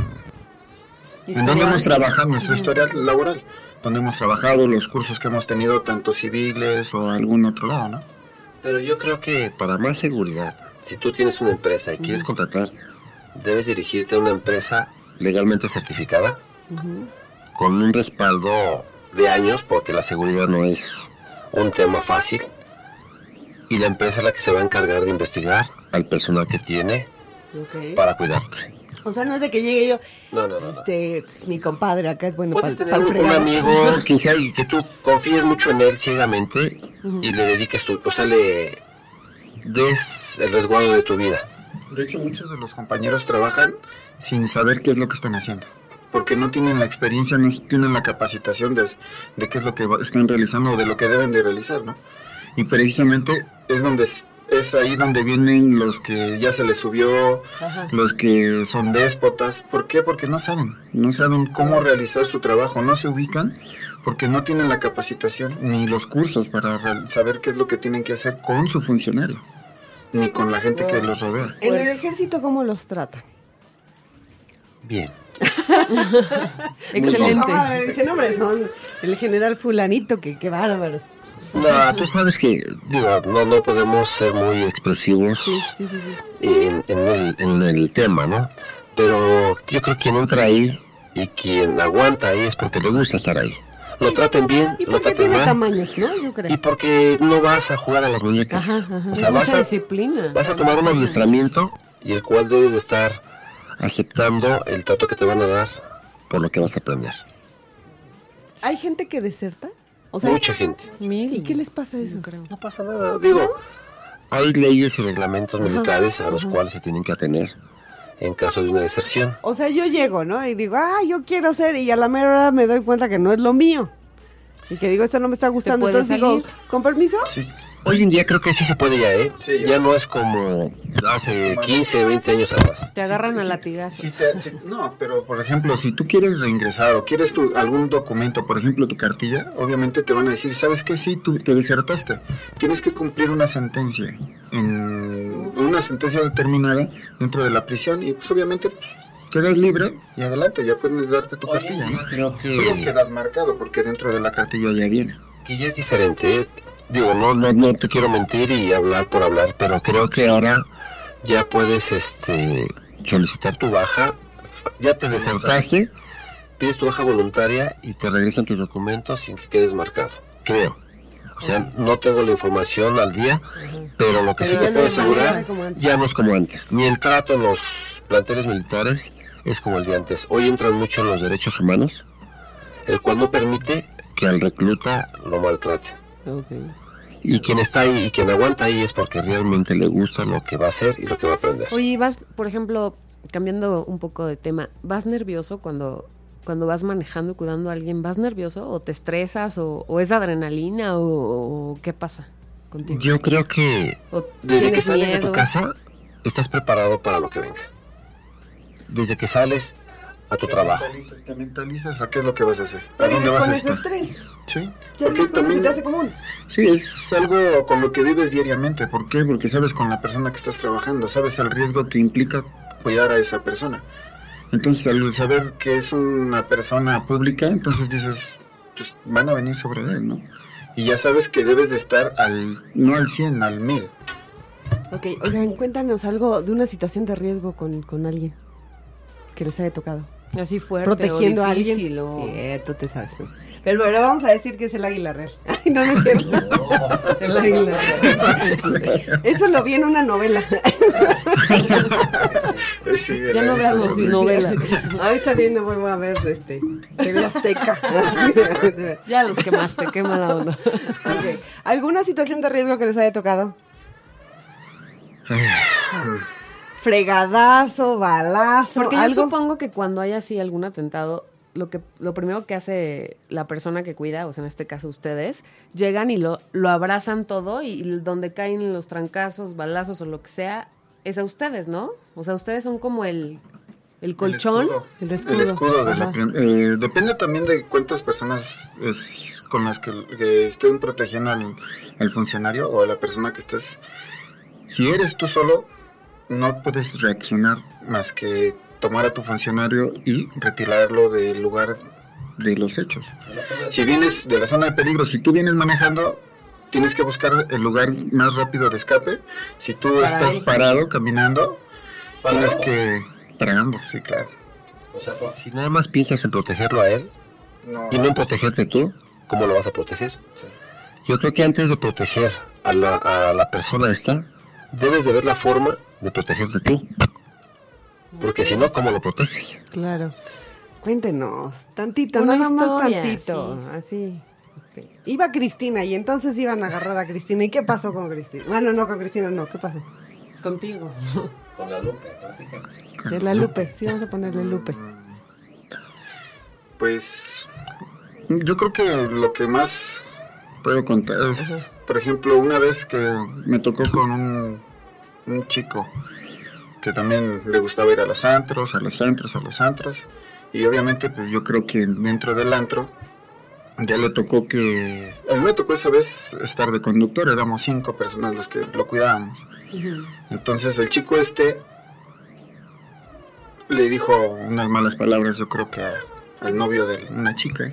en donde hemos trabajado, nuestra historia laboral, donde hemos trabajado, los cursos que hemos tenido, tanto civiles o algún otro lado, ¿no? Pero yo creo que para más seguridad, si tú tienes una empresa y quieres contratar, debes dirigirte a una empresa legalmente certificada, con un respaldo de años, porque la seguridad no es un tema fácil. Y la empresa es la que se va a encargar de investigar al personal que tiene para cuidarte. O sea, no es de que llegue yo, No, no, no. no. este, mi compadre acá es bueno para tener un, un amigo *laughs* que sea y que tú confíes mucho en él ciegamente y le dediques tu, o sea, le des el resguardo de tu vida. De hecho, muchos de los compañeros trabajan sin saber qué es lo que están haciendo. Porque no tienen la experiencia, no tienen la capacitación de, de qué es lo que están realizando o de lo que deben de realizar, ¿no? Y precisamente es donde es, ahí donde vienen los que ya se les subió, los que son déspotas. ¿Por qué? Porque no saben, no saben cómo realizar su trabajo, no se ubican porque no tienen la capacitación ni los cursos para saber qué es lo que tienen que hacer con su funcionario, ni con la gente que los rodea. En el ejército, ¿cómo los tratan? Bien. *laughs* Excelente. Ah, dice, no, hombre, son el general fulanito, que qué bárbaro. No, tú sabes que, digo, no, no podemos ser muy expresivos Sí, sí, sí, sí. en, en el, en el tema, ¿no? Pero yo creo que quien entra ahí y quien aguanta ahí es porque le gusta estar ahí. Lo traten bien, Y lo porque traten tiene mal. tamaños, ¿no? Yo creo. Y porque no vas a jugar a las muñecas. Ajá, ajá. O sea, vas a, disciplina. vas a tomar un adiestramiento y el cual debes de estar aceptando el trato que te van a dar por lo que vas a aprender. ¿Hay gente que deserta? O sea, Mucha gente. Mil. ¿y qué les pasa a esos? No pasa nada, digo. Hay leyes y reglamentos militares a los cuales se tienen que atener en caso de una deserción. O sea, yo llego, ¿no? Y digo, ah, yo quiero ser, y a la mera hora me doy cuenta que no es lo mío. Y que digo, esto no me está gustando. Entonces digo. ¿con permiso? Sí, Hoy en día creo que sí se puede ya, ¿eh? Sí, ya. ya. no es como hace 15, 20 años atrás. Te agarran a latigazos. Sí, te- sí, no, pero por ejemplo, si tú quieres reingresar o quieres tu, algún documento, por ejemplo tu cartilla, obviamente te van a decir, ¿sabes qué? Sí, tú te desertaste. Tienes que cumplir una sentencia, en, una sentencia determinada dentro de la prisión y pues obviamente quedas libre y adelante, ya puedes darte tu cartilla. ¿no? creo Pero quedas marcado porque dentro de la cartilla ya viene. que ya es diferente. ¿eh? Digo, no, no, no te quiero mentir y hablar por hablar, pero creo que ahora ya puedes este, solicitar tu baja. Ya te desertaste, pides tu baja voluntaria y te regresan tus documentos sin que quedes marcado. Creo. O sea, no tengo la información al día, pero lo que Pero sí te puedo asegurar, ya no es como antes. Ni el trato en los planteles militares es como el de antes. Hoy entran mucho en los derechos humanos, el cual no permite que al recluta lo maltrate. Y quien está ahí y quien aguanta ahí es porque realmente le gusta lo que va a hacer y lo que va a aprender. Oye, ¿y vas, por ejemplo, cambiando un poco de tema, ¿vas nervioso cuando, cuando vas manejando y cuidando a alguien? ¿Vas nervioso o te estresas o, o es adrenalina o, o qué pasa contigo? Yo creo que ¿O desde que sales de tu casa estás preparado para lo que venga. Desde que sales a tu trabajo. Mentalizas, te mentalizas a qué es lo que vas a hacer, a dónde vas a estar. estrés. Sí, Ya porque también te hace común. Sí, es algo con lo que vives diariamente. ¿Por qué? Porque sabes con la persona que estás trabajando, sabes el riesgo que implica cuidar a esa persona. Entonces, al saber que es una persona pública, entonces dices, pues van a venir sobre él, ¿no? Y ya sabes que debes de estar al, no al 100, al 1000. Ok, oigan, cuéntanos algo de una situación de riesgo con, con alguien que les haya tocado. Así fuerte Protegiendo o a alguien. o tú te sabes. Pero bueno, vamos a decir que es el águila real. *laughs* Ay, no, no es cierto. *laughs* el águila. *laughs* Eso lo vi en una novela. Sí, Ya no veas los novelas. Ahorita viene, vuelvo a ver este, TV Azteca. Ya los quemaste, qué mala onda. Ok. ¿Alguna situación de riesgo que les haya tocado? Fregadazo, balazo, Porque yo supongo que cuando hay así algún atentado, lo que lo primero que hace la persona que cuida, o sea, en este caso ustedes, llegan y lo, lo abrazan todo y donde caen los trancazos, balazos o lo que sea, es a ustedes, ¿no? O sea, ustedes son como el, el colchón. El El escudo. escudo. de la eh, depende también de cuántas personas es con las que, que estén protegiendo al, al funcionario o a la persona que estés. Si eres tú solo, no puedes reaccionar más que tomar a tu funcionario y retirarlo del lugar de los hechos. Si vienes de la zona de peligro, si tú vienes manejando, tienes que buscar el lugar más rápido de escape. Si tú Para estás parado, caminando, tienes que... Parando, sí, claro. O sea, porque si nada más piensas en protegerlo a él No, y no en protegerte tú, ¿cómo lo vas a proteger? sí. Yo creo que antes de proteger a la, a la persona esta, debes de ver la forma de protegerte tú. Porque si no, ¿cómo lo proteges? Claro. Cuéntenos, tantito, Una nada más tantito, así. Iba Cristina y entonces iban a agarrar a Cristina. ¿Y qué pasó con Cristina? Bueno, no, con Cristina no, ¿qué pasó? Contigo. *laughs* Con la lupa, práctica. De la Lupe, sí, vamos a ponerle Lupe. Pues yo creo que lo que más puedo contar es, por ejemplo, una vez que me tocó con un, un chico que también le gustaba ir a los antros, a los antros, a los antros. Y obviamente, pues yo creo que dentro del antro ya le tocó que... A mí me tocó esa vez estar de conductor, éramos cinco personas los que lo cuidábamos. Entonces el chico este le dijo unas malas palabras, yo creo que a- al novio de una chica,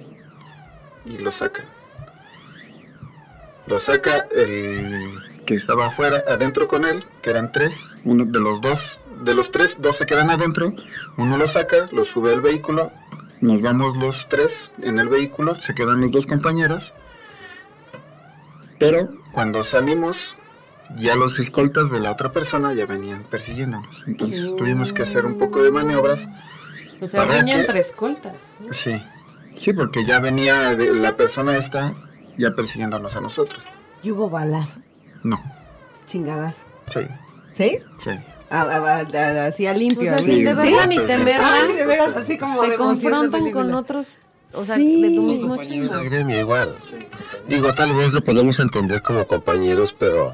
y lo saca. Lo saca el que estaba afuera, adentro con él, que eran tres, uno de los dos, de los tres, dos se quedan adentro, uno lo saca, lo sube al vehículo, nos vamos los tres en el vehículo, se quedan los dos compañeros, pero cuando salimos, ya los escoltas de la otra persona ya venían persiguiéndonos. Entonces tuvimos que hacer un poco de maniobras. O sea, ¿Para riña qué? entre escoltas. Sí, sí, porque ya venía de- la persona esta ya persiguiéndonos a nosotros. ¿Y hubo balazo? No, Chingadazo. sí, ¿Sí? sí. A- a- a- a- Así a limpio. O sea, Sí, ni pues, temerla, Ay, de veras, así como te de de confrontan con otros, o sea, Sí. de tu mismo del gremio igual. Digo, tal vez lo podemos entender como compañeros, pero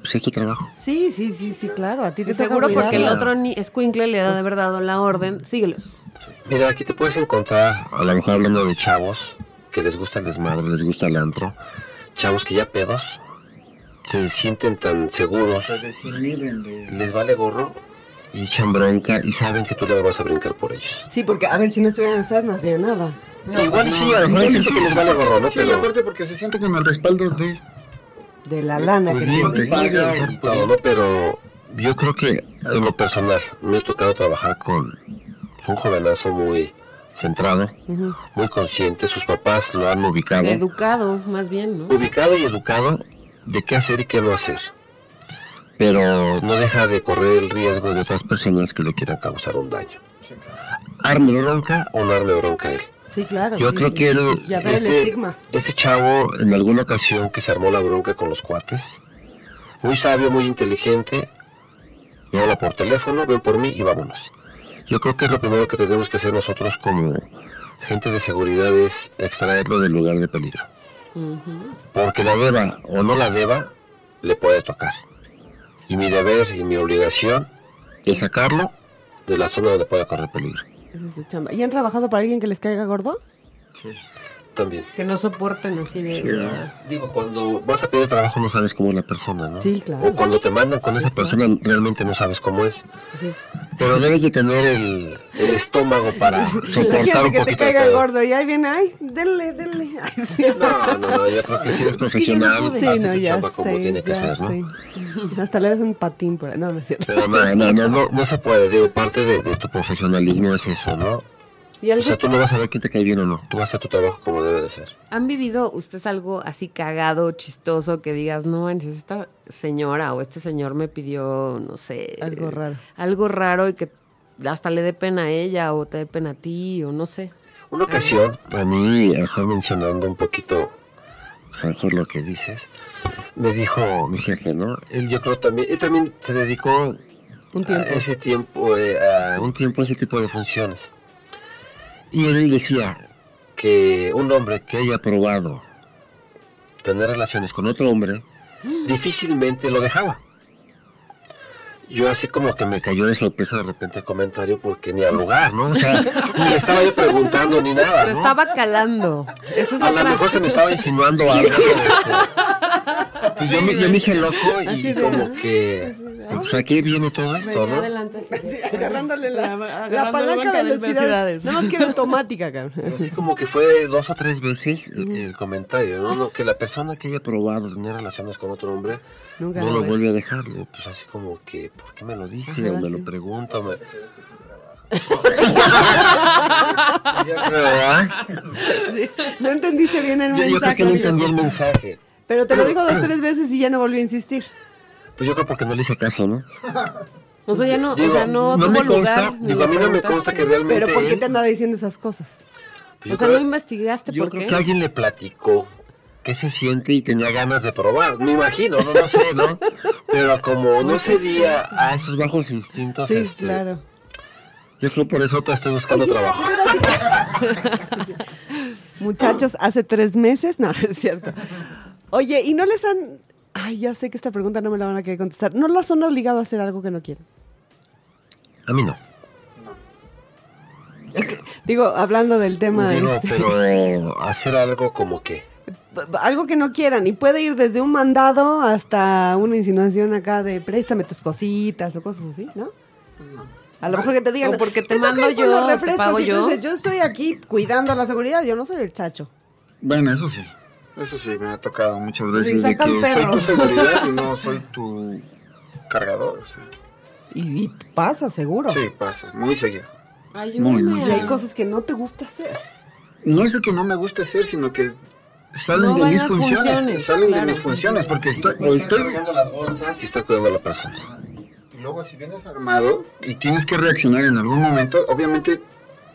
pues es tu trabajo. Sí, sí, sí, sí, claro. A ti te seguro porque el otro ni escuincle le ha de haber dado la orden, síguelos. Mira, aquí te puedes encontrar, a lo mejor hablando de chavos, que les gusta el desmadre, les gusta el antro, chavos que ya pedos, se sienten tan seguros, Se desinhiben de... les vale gorro y echan bronca y saben que tú le vas a brincar por ellos. Sí, porque a ver, si no estuvieran ustedes no habría nada. Igual sí, a lo mejor hay gente que les vale gorro, ¿no? Sí, Pero aparte porque se siente con el respaldo de... De la lana Pues que bien, pues, paga y todo, ¿no? Pero yo creo que en lo personal me ha tocado trabajar con un jovenazo muy centrado, muy consciente, sus papás lo han ubicado. Educado, más bien, ¿no? ubicado y educado de qué hacer y qué no hacer. Pero no deja de correr el riesgo de otras personas que le quieran causar un daño. Arme bronca o no arme bronca a él. Sí, claro. Yo sí, creo sí. que él, el este, este chavo en alguna ocasión que se armó la bronca con los cuates, muy sabio, muy inteligente, me habla por teléfono, ven por mí y vámonos. Yo creo que es lo primero que tenemos que hacer nosotros como gente de seguridad es extraerlo del lugar de peligro. Porque la deba o no la deba, le puede tocar. Y mi deber y mi obligación es sacarlo de la zona donde pueda correr peligro. Esa es tu chamba. ¿Y han trabajado para alguien que les caiga gordo? Sí. También. Que no soporten así de... Digo, cuando vas a pedir trabajo no sabes cómo es la persona, ¿no? Sí, claro. O cuando te mandan con esa persona realmente no sabes cómo es. Pero debes de tener el, el estómago para soportar Imagínate un que te poquito caiga todo. gordo y ahí viene, ay, denle, denle. *laughs* Ay, sí. No, no, no, yo creo que si eres profesional, Sí, haces no, tu chamba como tiene que ser, ¿no? Hasta le das un patín por ahí. No, no es cierto. Pero no, no, no, no, no se puede, digo, parte de, de tu profesionalismo es eso, ¿no? ¿Y O sea, tú no vas a ver quién te cae bien o no, tú vas a hacer tu trabajo como debe de ser. ¿Han vivido ustedes algo así cagado, chistoso, que digas, no manches, esta señora o este señor me pidió, no sé... Algo raro. Algo raro y que hasta le dé pena a ella o te dé pena a ti o no sé. Una ocasión, a mí, a lo mejor mencionando un poquito, a lo mejor lo que dices, me dijo mi jefe, ¿no? Él yo creo también, él también se dedicó Un tiempo. a ese tiempo, eh, a un tiempo a ese tipo de funciones. Y él decía que un hombre que haya probado tener relaciones con otro hombre, difícilmente lo dejaba. Yo así como que me cayó de sorpresa de repente el comentario porque ni al lugar, ¿no? O sea, ni le estaba yo preguntando ni nada, ¿no? estaba calando. Eso es A lo mejor se me estaba insinuando algo. Este, pues yo, me, yo me hice loco y Así de- como que... Pues aquí viene todo esto, ¿no? adelante así. Sí, agarrándole la, la palanca de de velocidades. Nada más que era automática, cabrón. Pero así como que fue dos o tres veces el, el comentario, ¿no? No, Que la persona que haya probado tener relaciones con otro hombre Nunca no lo lo ve. vuelve a dejarle. Pues así como que, ¿por qué me lo dice? Ajá, o me sí. lo pregunta. o me- *laughs* creo, ¿verdad? No entendiste bien el Yo, yo creo mensaje. que no entendí el mensaje. Pero te lo digo dos, *coughs* tres veces y ya no volví a insistir. Pues yo creo porque no le hice caso, ¿no? O sea, ya no, Digo, o sea, no, tuvo me consta, lugar. ni digo, a mí no me consta que realmente Pero ¿por qué te andaba diciendo esas cosas? pues yo O sea, creo- no investigaste Yo por creo qué. que alguien le platicó qué se siente y tenía ganas de probar. Me imagino, no, no sé, ¿no? Pero como no cedía a esos bajos instintos, Sí, este, claro. yo creo por eso te estoy buscando trabajo. *laughs* Muchachos, hace tres meses, no, no *laughs* es cierto. Oye, ¿y no les han... Ay, ya sé que esta pregunta no me la van a querer contestar. ¿No las han obligado a hacer algo que no quieren? A mí no. Digo, hablando del tema Digo, este, pero hacer algo como que... algo que no quieran y puede ir desde un mandado hasta una insinuación acá de préstame tus cositas o cosas así, ¿no? A lo mejor que te digan, O porque te "Tengo que mando yo, los te refrescos", pago y tú yo. dices, yo estoy aquí cuidando la seguridad, yo no soy el chacho. Bueno, eso sí. Eso sí, me ha tocado muchas Y veces de que sacan soy tu perros. seguridad y *laughs* no soy tu cargador. O sea, Y, y pasa, seguro. sí, pasa, muy seguido. Ayúdame. Muy, muy Y Sí. hay cosas que no te gusta hacer. No es de que no me guste hacer, sino que salen No de mis funciones. funciones, salen claro. de mis funciones, porque estoy, o estoy cargando las bolsas y está cuidando a la persona. Y luego si vienes armado y tienes que reaccionar en algún momento, obviamente,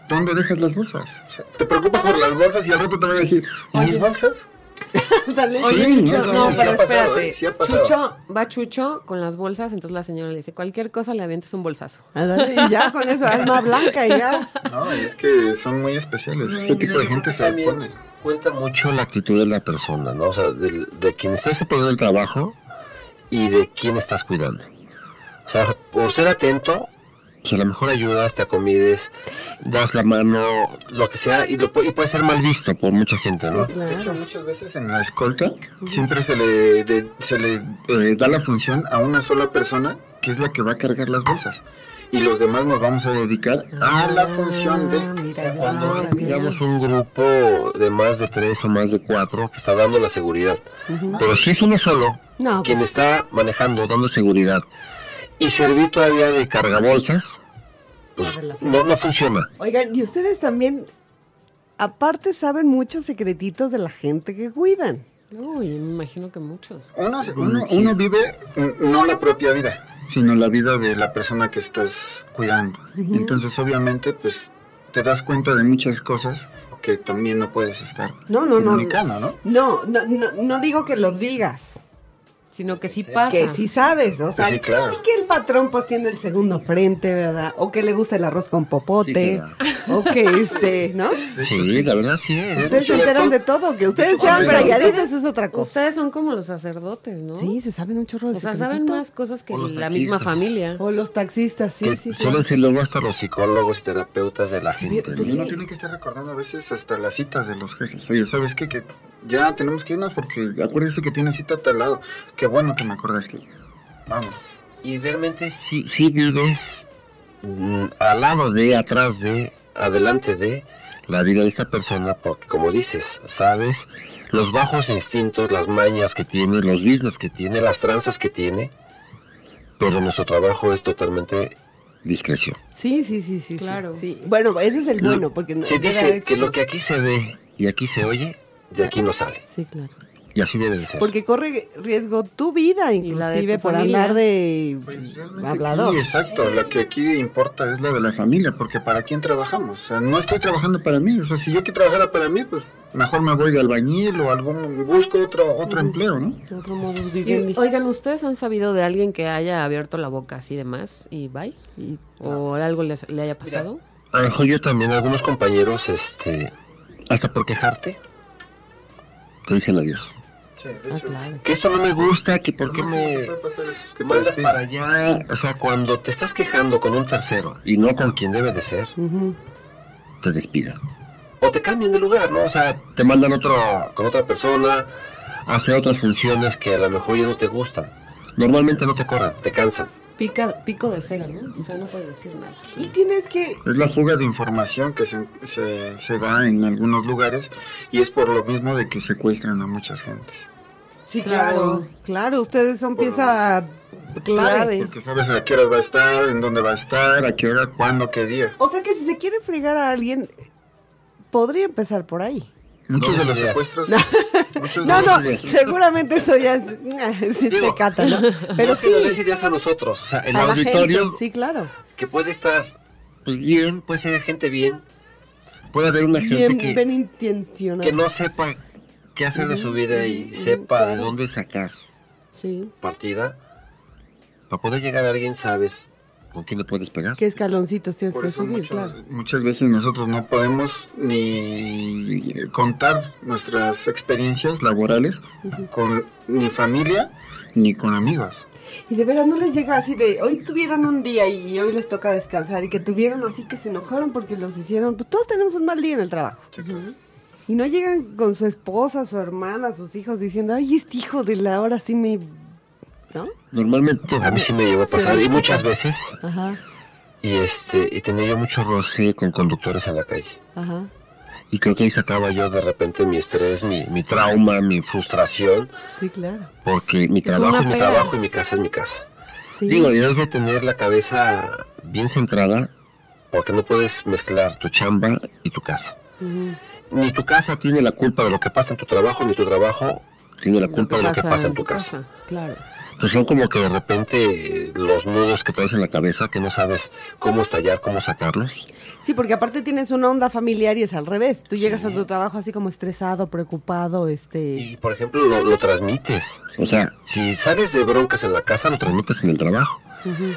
¿dónde dejas las bolsas? O sea, te preocupas por las bolsas y al rato te van a decir, ¿y mis bolsas? *laughs* Dale. Oye, Sí, Chucho, no, sí, no, sí pero ha pasado, espérate. ¿eh? Sí ha pasado. Chucho, va Chucho con las bolsas, entonces la señora le dice, cualquier cosa le avientes un bolsazo. Ah, dale, Y ya con esa *laughs* alma blanca y ya. No, y es que son muy especiales. Ese tipo de gente se opone. Cuenta mucho la actitud de la persona, ¿no? O sea, del- de, quien está desempeñando el trabajo y de quién estás cuidando. O sea, por ser atento, pues a lo mejor ayudas, te acomides, das la mano, lo que sea, y, lo, y puede ser mal visto por mucha gente, ¿no? De hecho, muchas veces en la escolta siempre se le, de- se le eh, da la función a una sola persona, que es la que va a cargar las bolsas. Y los demás nos vamos a dedicar a la función Ah, de... mira, yo Cuando digamos, un grupo de más de tres o más de cuatro que está dando la seguridad. Pero si es uno solo, No, quien pues- está manejando, dando seguridad, y servir todavía de cargabolsas, pues no, no funciona. Oigan, y ustedes también, aparte, saben muchos secretitos de la gente que cuidan. Uy, me imagino que muchos. Uno, se- uno, uno vive no la propia vida, sino la vida de la persona que estás cuidando. Entonces, obviamente, pues te das cuenta de muchas cosas que también no puedes estar No, no, no. comunicando, ¿no? No, no, no, no digo que lo digas, Sino que sí pasa. que sí sabes, o sea, Sí, claro. y que el patrón pues tiene el segundo frente, ¿verdad? O que le gusta el arroz con popote, o que este, ¿no? Sí, la verdad sí es. Ustedes se enteran de todo, que ustedes sean calladitos es otra cosa. Ustedes son como los sacerdotes, ¿no? Sí, se saben un chorro de O sea, saben más cosas que la misma familia. O los taxistas, sí, que sí. suelen ser luego hasta los psicólogos terapeutas de la gente. Pues uno tiene que estar recordando a veces hasta las citas de los jefes. Oye, ¿sabes qué? Que ya tenemos que irnos porque acuérdese que tiene cita a tal lado. Qué bueno que me acordaste. Vamos. Y realmente sí, sí vives mm, al lado de, atrás de, adelante de la vida de esta persona, porque como dices, sabes los bajos instintos, las mañas que tiene, los business que tiene, las tranzas que tiene, pero nuestro trabajo es totalmente discreción. Sí, sí, sí, sí. Claro. Sí. Bueno, ese es el bueno, porque no- Se dice que lo que aquí se ve y aquí se oye, de aquí no sale. Sí, claro. Y así debe de ser. Porque corre riesgo tu vida, la de inclusive por familia. andar de Pues hablador. aquí, exacto, lo que aquí importa es la de la familia, porque ¿para quién trabajamos? O sea, no estoy trabajando para mí. O sea, si yo que trabajara para mí, pues mejor me voy de albañil o algún, busco otro, otro empleo, ¿no? Otro Y, vivendi. oigan, ¿ustedes han sabido de alguien que haya abierto la boca así de más y bye? Y- ¿O algo les- le haya pasado? A lo mejor yo también, algunos compañeros, este, hasta por quejarte, te dicen adiós. Sí, de Ah, claro. Que esto no me gusta, que por qué me que mandas para allá. O sea, cuando te estás quejando con un tercero y no con quien debe de ser, te despidan. O te cambian de lugar, ¿no? O sea, te mandan otro, con otra persona a hacer otras funciones que a lo mejor ya no te gustan. Normalmente no te corran, te cansan. Pica, pico de cera, ¿no? O sea, no puedes decir nada. Y tienes que... Es la fuga de información que se, se, se da en algunos lugares y es por lo mismo de que secuestran a muchas gentes. Sí, Claro. claro. Claro, ustedes son pieza Clave. Porque sabes a qué horas va a estar, en dónde va a estar, a qué hora, cuándo, qué día. O sea que si se quiere fregar a alguien, podría empezar por ahí. Muchos de los secuestros. de No, los- no, seguramente eso ya es, sí te cata, ¿no? Pero es que nos sí, ideas a nosotros. O sea, el a auditorio gente, sí, claro. que puede estar pues, bien, puede ser gente bien. Puede haber una gente Bien, que, bien intencionado. que no sepa qué hacer de su vida y sepa de dónde sacar Sí. partida. Para poder llegar a alguien, sabes con quién le puedes pegar. ¿Qué escaloncitos tienes Por que subir? mucho- Claro. muchas veces nosotros no podemos ni contar nuestras experiencias laborales con ni familia ni con amigos. Y de veras no les llega así de, hoy tuvieron un día y hoy les toca descansar y que tuvieron así que se enojaron porque los hicieron, pues todos tenemos un mal día en el trabajo. Y no llegan con su esposa, su hermana, sus hijos diciendo, ay, este hijo de la hora sí me... ¿No? Normalmente a mí sí me llegó a pasar y muchas veces Ajá, y este y tenía yo mucho roce con conductores en la calle. ajá. Y creo que ahí sacaba yo de repente mi estrés, mi, mi trauma, mi frustración, Sí, claro. porque mi trabajo es mi pega. trabajo y mi casa es mi casa. Sí. Digo, debes de tener la cabeza bien centrada, porque no puedes mezclar tu chamba y tu casa. Ni tu casa tiene la culpa de lo que pasa en tu trabajo, ni tu trabajo tiene la culpa de lo que pasa en tu casa. Claro. Entonces son como que de repente los nudos que traes en la cabeza, que no sabes cómo estallar, cómo sacarlos. Sí, porque aparte tienes una onda familiar y es al revés. Tú llegas a tu trabajo así como estresado, preocupado, este... Y por ejemplo lo, lo transmites. O sea, si sales de broncas en la casa, lo transmites en el trabajo.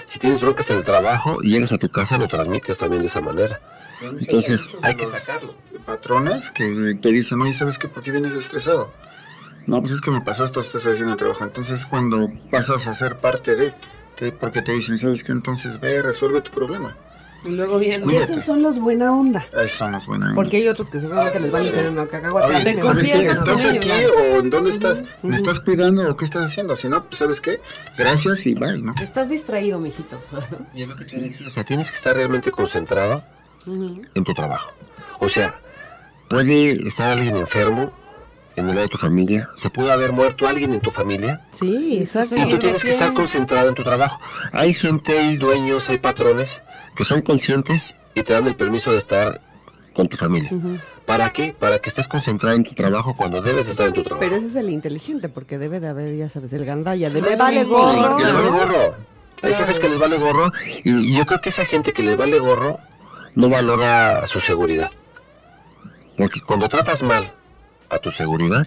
Si tienes broncas en el trabajo y llegas a tu casa, lo transmites también de esa manera. Entonces hay que sacarlo. Patrones que te dicen, oye, ¿sabes qué? ¿Por qué vienes estresado? No, pues es que me pasó esto, esto estoy haciendo el trabajo. Entonces cuando pasas a ser parte de, te- porque te dicen, ¿sabes qué? Entonces ve, resuelve tu problema. Y luego viene. Y esos son los buena onda. Eso no es buena. Porque hay otros que seguramente les van a hacer una cacahuata. Oye, Te ¿sabes qué? ¿Estás aquí o en dónde estás? ¿Me estás cuidando o qué estás haciendo? Si no, pues ¿sabes qué? Gracias y bye, ¿no? Estás distraído, mijito. Y es lo que te decía, o sea, tienes que estar realmente concentrado en tu trabajo. O sea, puede estar alguien enfermo en el lado de tu familia, se puede haber muerto alguien en tu familia Sí, exacto. Y tú tienes que estar concentrado en tu trabajo. Hay gente, hay dueños, hay patrones que son conscientes y te dan el permiso de estar con tu familia. ¿Para qué? Para que estés concentrado en tu trabajo cuando debes estar en tu trabajo. Pero ese es el inteligente, porque debe de haber, ya sabes, el gandalla. De me vale gorro. Les vale gorro. Hay jefes que les vale gorro y, y yo creo que esa gente que les vale gorro no valora su seguridad. Porque cuando tratas mal a tu seguridad,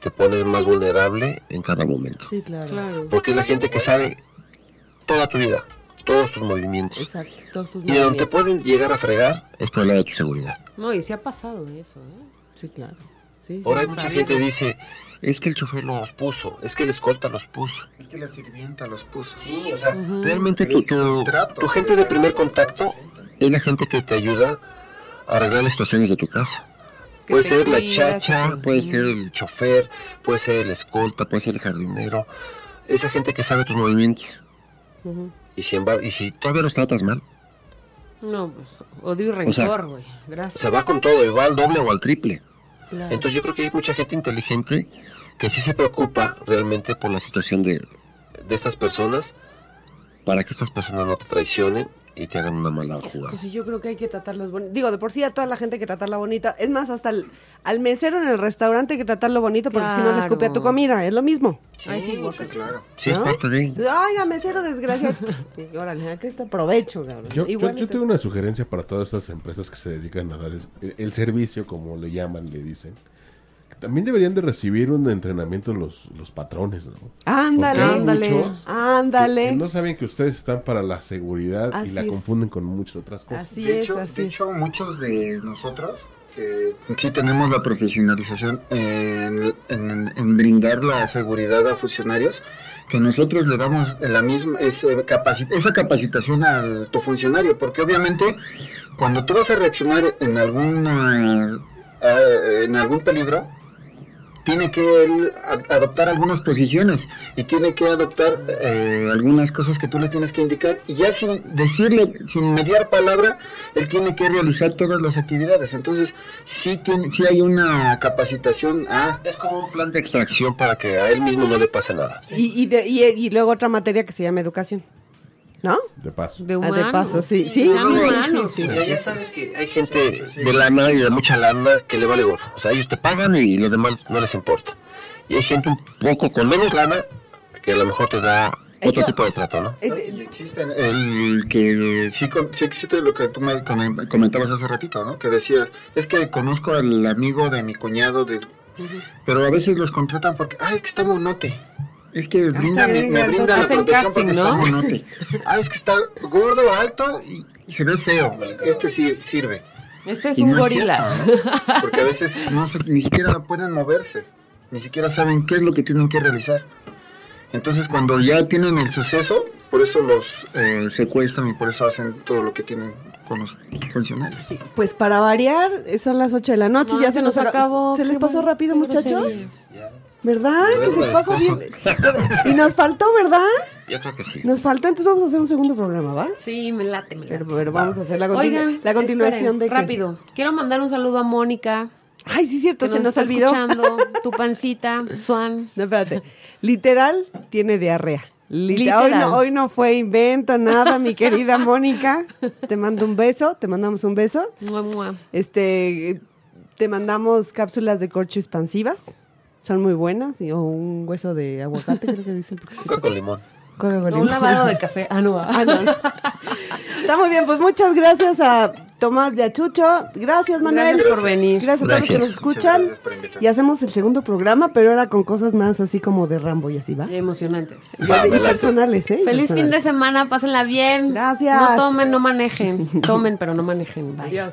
te pones más vulnerable en cada momento. Sí, claro. Claro. Porque es la gente que sabe toda tu vida, todos tus movimientos. Exacto. Todos tus Y de donde te pueden llegar a fregar es por el lado de tu seguridad. No, y sí ha pasado eso, ¿eh? Sí, claro. Sí, sí, Ahora hay mucha gente que dice, es que el chofer los puso, es que el escolta los puso. Es que la sirvienta los puso. Sí, o sea, realmente tu, tu- trato. tu gente de primer contacto es la gente que te ayuda a arreglar las situaciones de tu casa. Puede ser la chacha, puede ser el chofer, puede ser el escolta, puede ser el jardinero. Esa gente que sabe tus movimientos. Y si, y si todavía los tratas mal, No, pues odio y O sea, rencor, güey. Gracias. se va con todo y va al doble o al triple. Claro. Entonces yo creo que hay mucha gente inteligente que sí se preocupa realmente por la situación de, de estas personas para que estas personas no te traicionen y te hagan una mala jugada. Pues sí, yo creo que hay que tratarlos bonito. Digo, de por sí a toda la gente hay que tratarla bonita. Es más, hasta el- al mesero en el restaurante hay que tratarlo bonito porque si no le escupe a tu comida. Es lo mismo. Ay, sí, Sí, claro. Sí, es parte de... Ay, mesero desgraciado. Y *laughs* Órale, aquí está provecho, cabrón. Yo, yo, Igual yo es- tengo una sugerencia para todas estas empresas que se dedican a dar el, el servicio, como le llaman, le dicen. También deberían de recibir un entrenamiento los, los patrones, ¿no? Ándale, ándale, muchos ándale. Que, que no saben que ustedes están para la seguridad Así y la es. confunden con muchas otras cosas. Así de es, hecho, así de es. hecho, muchos de nosotros que sí tenemos la profesionalización en, en- en brindar la seguridad a funcionarios, que nosotros le damos la misma ese capaci- esa capacitación a tu funcionario, porque obviamente cuando tú vas a reaccionar en alguna eh, en algún peligro, tiene que él adoptar algunas posiciones y tiene que adoptar eh, algunas cosas que tú le tienes que indicar y ya sin decirle, sin mediar palabra, él tiene que realizar todas las actividades. Entonces, sí, tiene, sí hay una capacitación a... Es como un plan de extracción para que a él mismo no le pase nada. Y, y, de- y- y luego otra materia que se llama educación. ¿No? De paso. De Ah, humanos. de paso, sí. Sí, Sean sí, sí, humanos. sí, ya sabes que hay gente de lana y de mucha lana que le vale gorro. O sea, ellos te pagan y los demás no les importa. Y hay gente un poco con menos lana que a lo mejor te da otro Eso- tipo de trato, ¿no? Eh, Existe el que sí, con- sí existe lo que tú me com- comentabas hace ratito, ¿no? Que decía, es que conozco al amigo de mi cuñado, de... pero a veces los contratan porque, ay, es que está monote. Es que brinda, está me, bien, me brinda la protección porque casting, está ¿no? monote. *laughs* Ah, es que está gordo, alto y, se ve feo. Este sí sirve. Este es Y un no es gorila. cierto, ¿no? Porque a veces no se- ni siquiera pueden moverse, ni siquiera saben qué es lo que tienen que realizar. Entonces cuando ya tienen el suceso, por eso los eh, secuestran y por eso hacen todo lo que tienen con los funcionarios. Pues para variar, son las 8 de la noche, No, ya se nos acabó. ¿Se les pasó bueno, rápido, muchachos? groserías. ¿Verdad? Que se bien. descoso. Y nos faltó, ¿verdad? Yo creo que sí. Nos faltó, entonces vamos a hacer un segundo programa, ¿va? Sí, me late, me late. Pero, pero vamos a hacer la, continu- Oigan, la continuación esperen, de que- rápido. Quiero mandar un saludo a Mónica, Ay, sí, cierto, que se nos, nos está olvidó. escuchando. Tu pancita, *laughs* Swan. No, espérate. Literal tiene diarrea. Lit- Literal. Hoy, no, hoy no fue invento, nada, mi querida Mónica. Te mando un beso, te mandamos un beso. Mua, mua. Este, te mandamos cápsulas de corcho expansivas. Son muy buenas. y- O un hueso de aguacate, creo que dicen. Coca con limón. Coca con No, un limón. lavado de café. Ah, no. Ah, no, no. Está muy bien, pues muchas gracias a Tomás y a Chucho. Gracias, Manuel. Gracias por venir. Gracias a todos los que nos escuchan. Y hacemos el segundo programa, pero ahora con cosas más así como de Rambo y así, ¿va? Emocionantes. Y, Va, personales, ¿eh? Feliz fin de semana, pásenla bien. Gracias. No tomen, no manejen. *laughs* Tomen, pero no manejen. Bye. Adiós.